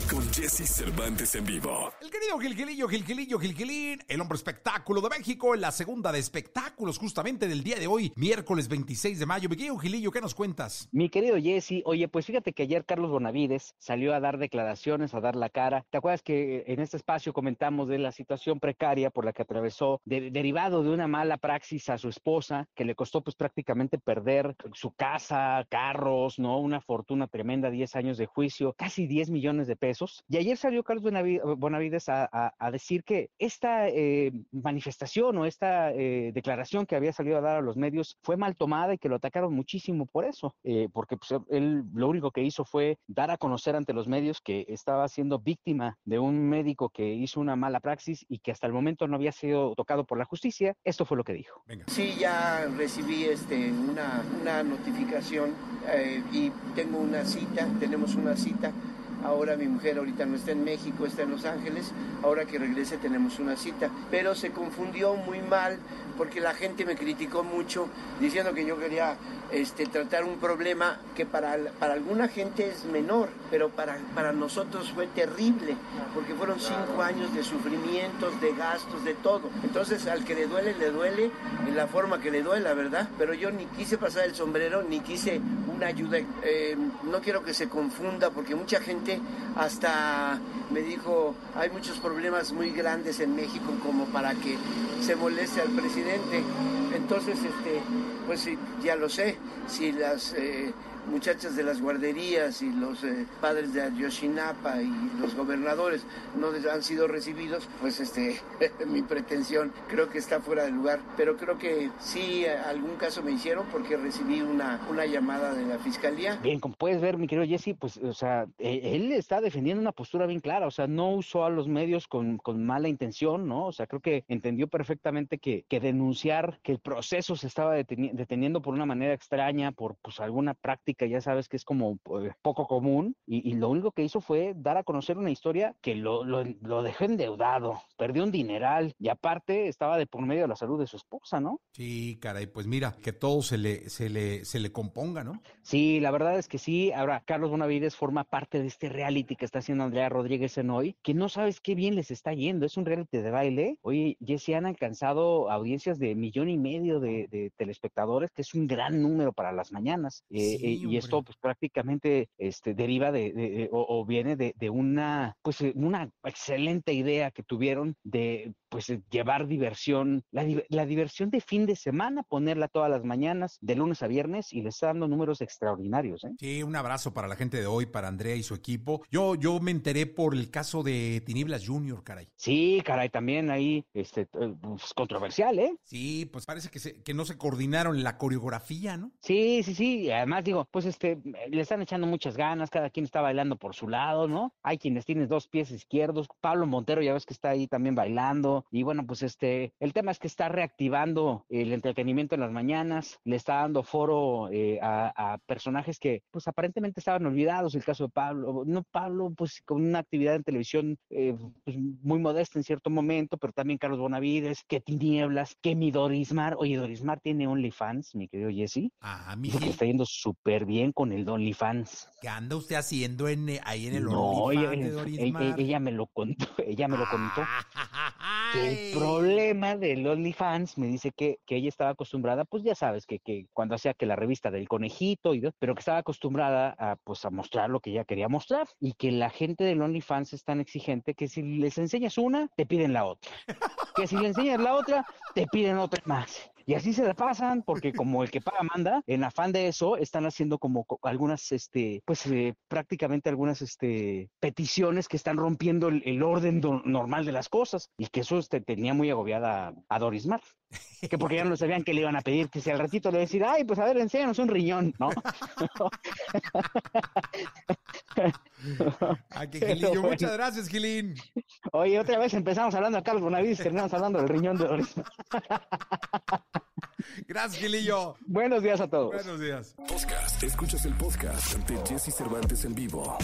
con Jesse Cervantes en vivo. El querido Gilgilillo, Gilgilillo, Gilgilín, el hombre espectáculo de México, en la segunda de espectáculos justamente del día de hoy, miércoles 26 de mayo. Mi querido Gilillo, ¿qué nos cuentas? Mi querido Jesse, oye, pues fíjate que ayer Carlos Bonavides salió a dar declaraciones, a dar la cara. ¿Te acuerdas que en este espacio comentamos de la situación precaria por la que atravesó, de, derivado de una mala praxis a su esposa, que le costó pues prácticamente perder su casa, carros, ¿no? Una fortuna tremenda, 10 años de juicio, casi 10 millones de pesos. Y ayer salió Carlos Bonavides a, a, a decir que esta eh, manifestación o esta eh, declaración que había salido a dar a los medios fue mal tomada y que lo atacaron muchísimo por eso, eh, porque pues, él lo único que hizo fue dar a conocer ante los medios que estaba siendo víctima de un médico que hizo una mala praxis y que hasta el momento no había sido tocado por la justicia. Esto fue lo que dijo. Venga. Sí, ya recibí este, una, una notificación y tengo una cita, tenemos una cita Ahora mi mujer ahorita no está en México, está en Los Ángeles. Ahora que regrese tenemos una cita. Pero se confundió muy mal porque la gente me criticó mucho diciendo que yo quería este, tratar un problema que para, para alguna gente es menor, pero para, para nosotros fue terrible porque fueron cinco años de sufrimientos, de gastos, de todo. Entonces al que le duele, le duele en la forma que le duele, ¿verdad? Pero yo ni quise pasar el sombrero, ni quise una ayuda. Eh, no quiero que se confunda porque mucha gente hasta me dijo, hay muchos problemas muy grandes en México como para que se moleste al presidente. Entonces, este, pues ya lo sé, si las eh, muchachas de las guarderías y los eh, padres de Ayotzinapa y los gobernadores no han sido recibidos, pues este, mi pretensión creo que está fuera de lugar. Pero creo que sí, algún caso me hicieron porque recibí una, una llamada de la fiscalía. Bien, como puedes ver, mi querido Jesse, pues, o sea, él está defendiendo una postura bien clara, o sea, no usó a los medios con, con mala intención, ¿no? O sea, creo que entendió perfectamente que, que denunciar que el proceso se estaba deteniendo por una manera extraña, por pues alguna práctica ya sabes que es como pues, poco común, y, y, lo único que hizo fue dar a conocer una historia que lo, lo, lo, dejó endeudado, perdió un dineral, y aparte estaba de por medio de la salud de su esposa, ¿no? Sí, caray, pues mira, que todo se le, se le, se le componga, ¿no? Sí, la verdad es que sí. Ahora, Carlos Bonavides forma parte de este reality que está haciendo Andrea Rodríguez en hoy, que no sabes qué bien les está yendo, es un reality de baile. Oye, Jesse han alcanzado audiencias de millón y medio de, de telespectadores, que es un gran número para las mañanas. Eh, Sí, eh, y esto pues prácticamente este, deriva de, de, de o, o, viene de, de, una pues eh, una excelente idea que tuvieron de pues llevar diversión, la, la, diversión de fin de semana, ponerla todas las mañanas, de lunes a viernes, y les está dando números extraordinarios. ¿eh? Sí, un abrazo para la gente de hoy, para Andrea y su equipo. Yo, yo me enteré por el caso de Tinieblas Junior, caray. Sí, caray, también ahí, este, pues, controversial, ¿eh? Sí, pues parece que, se, que no se coordinaron la coreografía, ¿no? Sí, sí, sí, y además digo, pues este, le están echando muchas ganas, cada quien está bailando por su lado, ¿no? Hay quienes tienen dos pies izquierdos, Pablo Montero ya ves que está ahí también bailando, y bueno, pues este, el tema es que está reactivando el entretenimiento en las mañanas, le está dando foro eh, a, a, personajes que pues aparentemente estaban olvidados, el caso de Pablo, no Pablo pues con una actividad en televisión eh, pues, muy modesta en cierto momento, pero también Carlos Bonavides, que Tinieblas, que mi Dorismar, oye Dorismar tiene OnlyFans, mi querido Jesse, ah, mi que está yendo súper bien con el OnlyFans. ¿Qué anda usted haciendo en, ahí en el no, OnlyFans ella, de Dorismar? Ella, ella, me lo contó, ella me lo contó. El problema del OnlyFans me dice que, que ella estaba acostumbrada, pues ya sabes, que, que cuando hacía que la revista del conejito, y, pero que estaba acostumbrada a, pues, a mostrar lo que ella quería mostrar y que la gente del OnlyFans es tan exigente que si les enseñas una, te piden la otra. Que si le enseñas la otra, te piden otra más. Y así se la pasan, porque como el que paga manda, en afán de eso, están haciendo como algunas, este, pues eh, prácticamente algunas este, peticiones que están rompiendo el, orden normal de las cosas. Y que eso este, tenía muy agobiada a Doris Mar. Que porque ya no sabían que le iban a pedir, que si al ratito le a decir, ay, pues a ver, enséñanos un riñón, ¿no? Ay, qué Gilillo. Muchas gracias, Gilín. Oye, otra vez empezamos hablando de Carlos Bonavides y terminamos hablando del riñón de Doris. Gracias, Gilillo. Buenos días a todos. Buenos días. Podcast. Escuchas el podcast de Jesse Cervantes en vivo.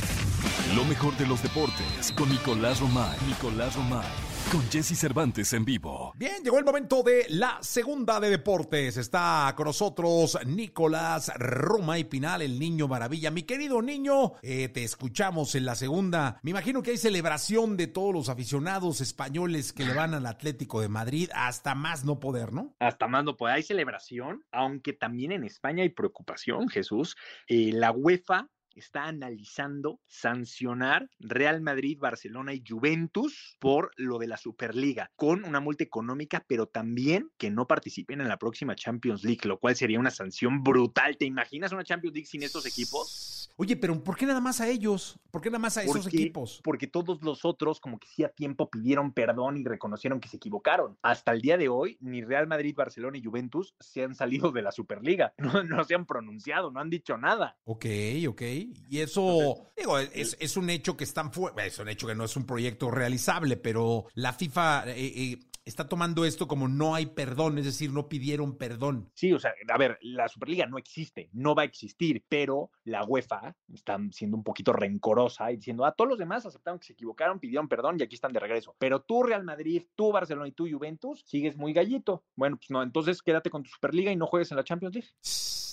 Lo mejor de los deportes con Nicolás Romay. Nicolás Romay con Jesse Cervantes en vivo. Bien, llegó el momento de la segunda de deportes. Está con nosotros Nicolás Roma y Pinal, el niño maravilla. Mi querido niño, eh, te escuchamos en la segunda. Me imagino que hay celebración de todos los aficionados españoles que le van al Atlético de Madrid hasta más no poder, ¿no? Hasta más no poder. Hay celebración, aunque también en España hay preocupación, Jesús. Eh, la UEFA está analizando sancionar Real Madrid, Barcelona y Juventus por lo de la Superliga, con una multa económica, pero también que no participen en la próxima Champions League, lo cual sería una sanción brutal. ¿Te imaginas una Champions League sin estos equipos? Oye, pero ¿por qué nada más a ellos? ¿Por qué nada más a esos equipos? Porque todos los otros, como que sí a tiempo pidieron perdón y reconocieron que se equivocaron. Hasta el día de hoy, ni Real Madrid, Barcelona y Juventus se han salido de la Superliga. No, no se han pronunciado, no han dicho nada. Ok, ok. Y eso, digo, es, es, un hecho que están fuera, es un hecho que no es un proyecto realizable, pero la FIFA eh, eh, está tomando esto como no hay perdón, es decir, no pidieron perdón. Sí, o sea, a ver, la Superliga no existe, no va a existir, pero la UEFA está siendo un poquito rencorosa y diciendo, a todos los demás aceptaron que se equivocaron, pidieron perdón y aquí están de regreso. Pero tú, Real Madrid, tú, Barcelona y tú, Juventus, sigues muy gallito. Bueno, pues no, entonces quédate con tu Superliga y no juegues en la Champions League.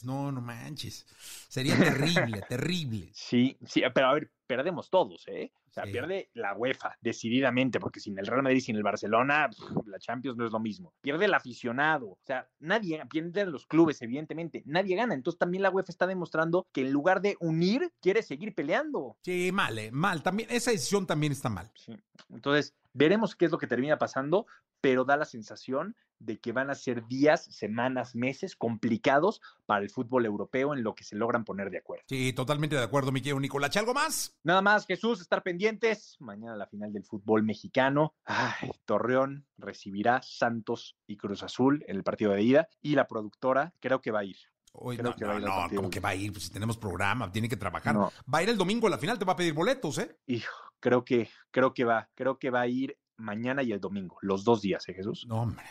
No, no manches. Sería terrible, terrible. Sí, sí, pero a ver, perdemos todos, ¿eh? O sea, pierde la UEFA decididamente, porque sin el Real Madrid, sin el Barcelona, la Champions no es lo mismo. Pierde el aficionado, o sea, nadie, pierden los clubes, evidentemente, nadie gana. Entonces también la UEFA está demostrando que en lugar de unir, quiere seguir peleando. Sí, mal, eh, mal. También, esa decisión también está mal. Sí. Entonces, veremos qué es lo que termina pasando, pero da la sensación de que van a ser días, semanas, meses complicados para el fútbol europeo en lo que se logran poner de acuerdo. Sí, totalmente de acuerdo, mi querido Nicolás. ¿Algo más? Nada más, Jesús, estar pendientes. Mañana la final del fútbol mexicano. Ay, Torreón recibirá Santos y Cruz Azul en el partido de ida y la productora creo que va a ir. No, no, no ¿cómo que va a ir? Pues si tenemos programa, tiene que trabajar. Va a ir el domingo a la final, te va a pedir boletos, ¿eh? Hijo, creo que, creo que va, creo que va a ir mañana y el domingo, los dos días, ¿eh, Jesús? No, hombre,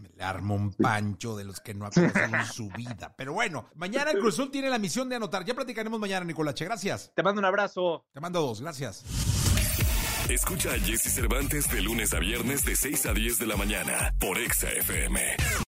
me le armo un pancho de los que no ha conocido en su vida. Pero bueno, mañana el Cruzul tiene la misión de anotar. Ya platicaremos mañana, Nicolache. Gracias. Te mando un abrazo. Te mando dos, gracias. Escucha a Jesse Cervantes de lunes a viernes de 6 a 10 de la mañana por Exa FM.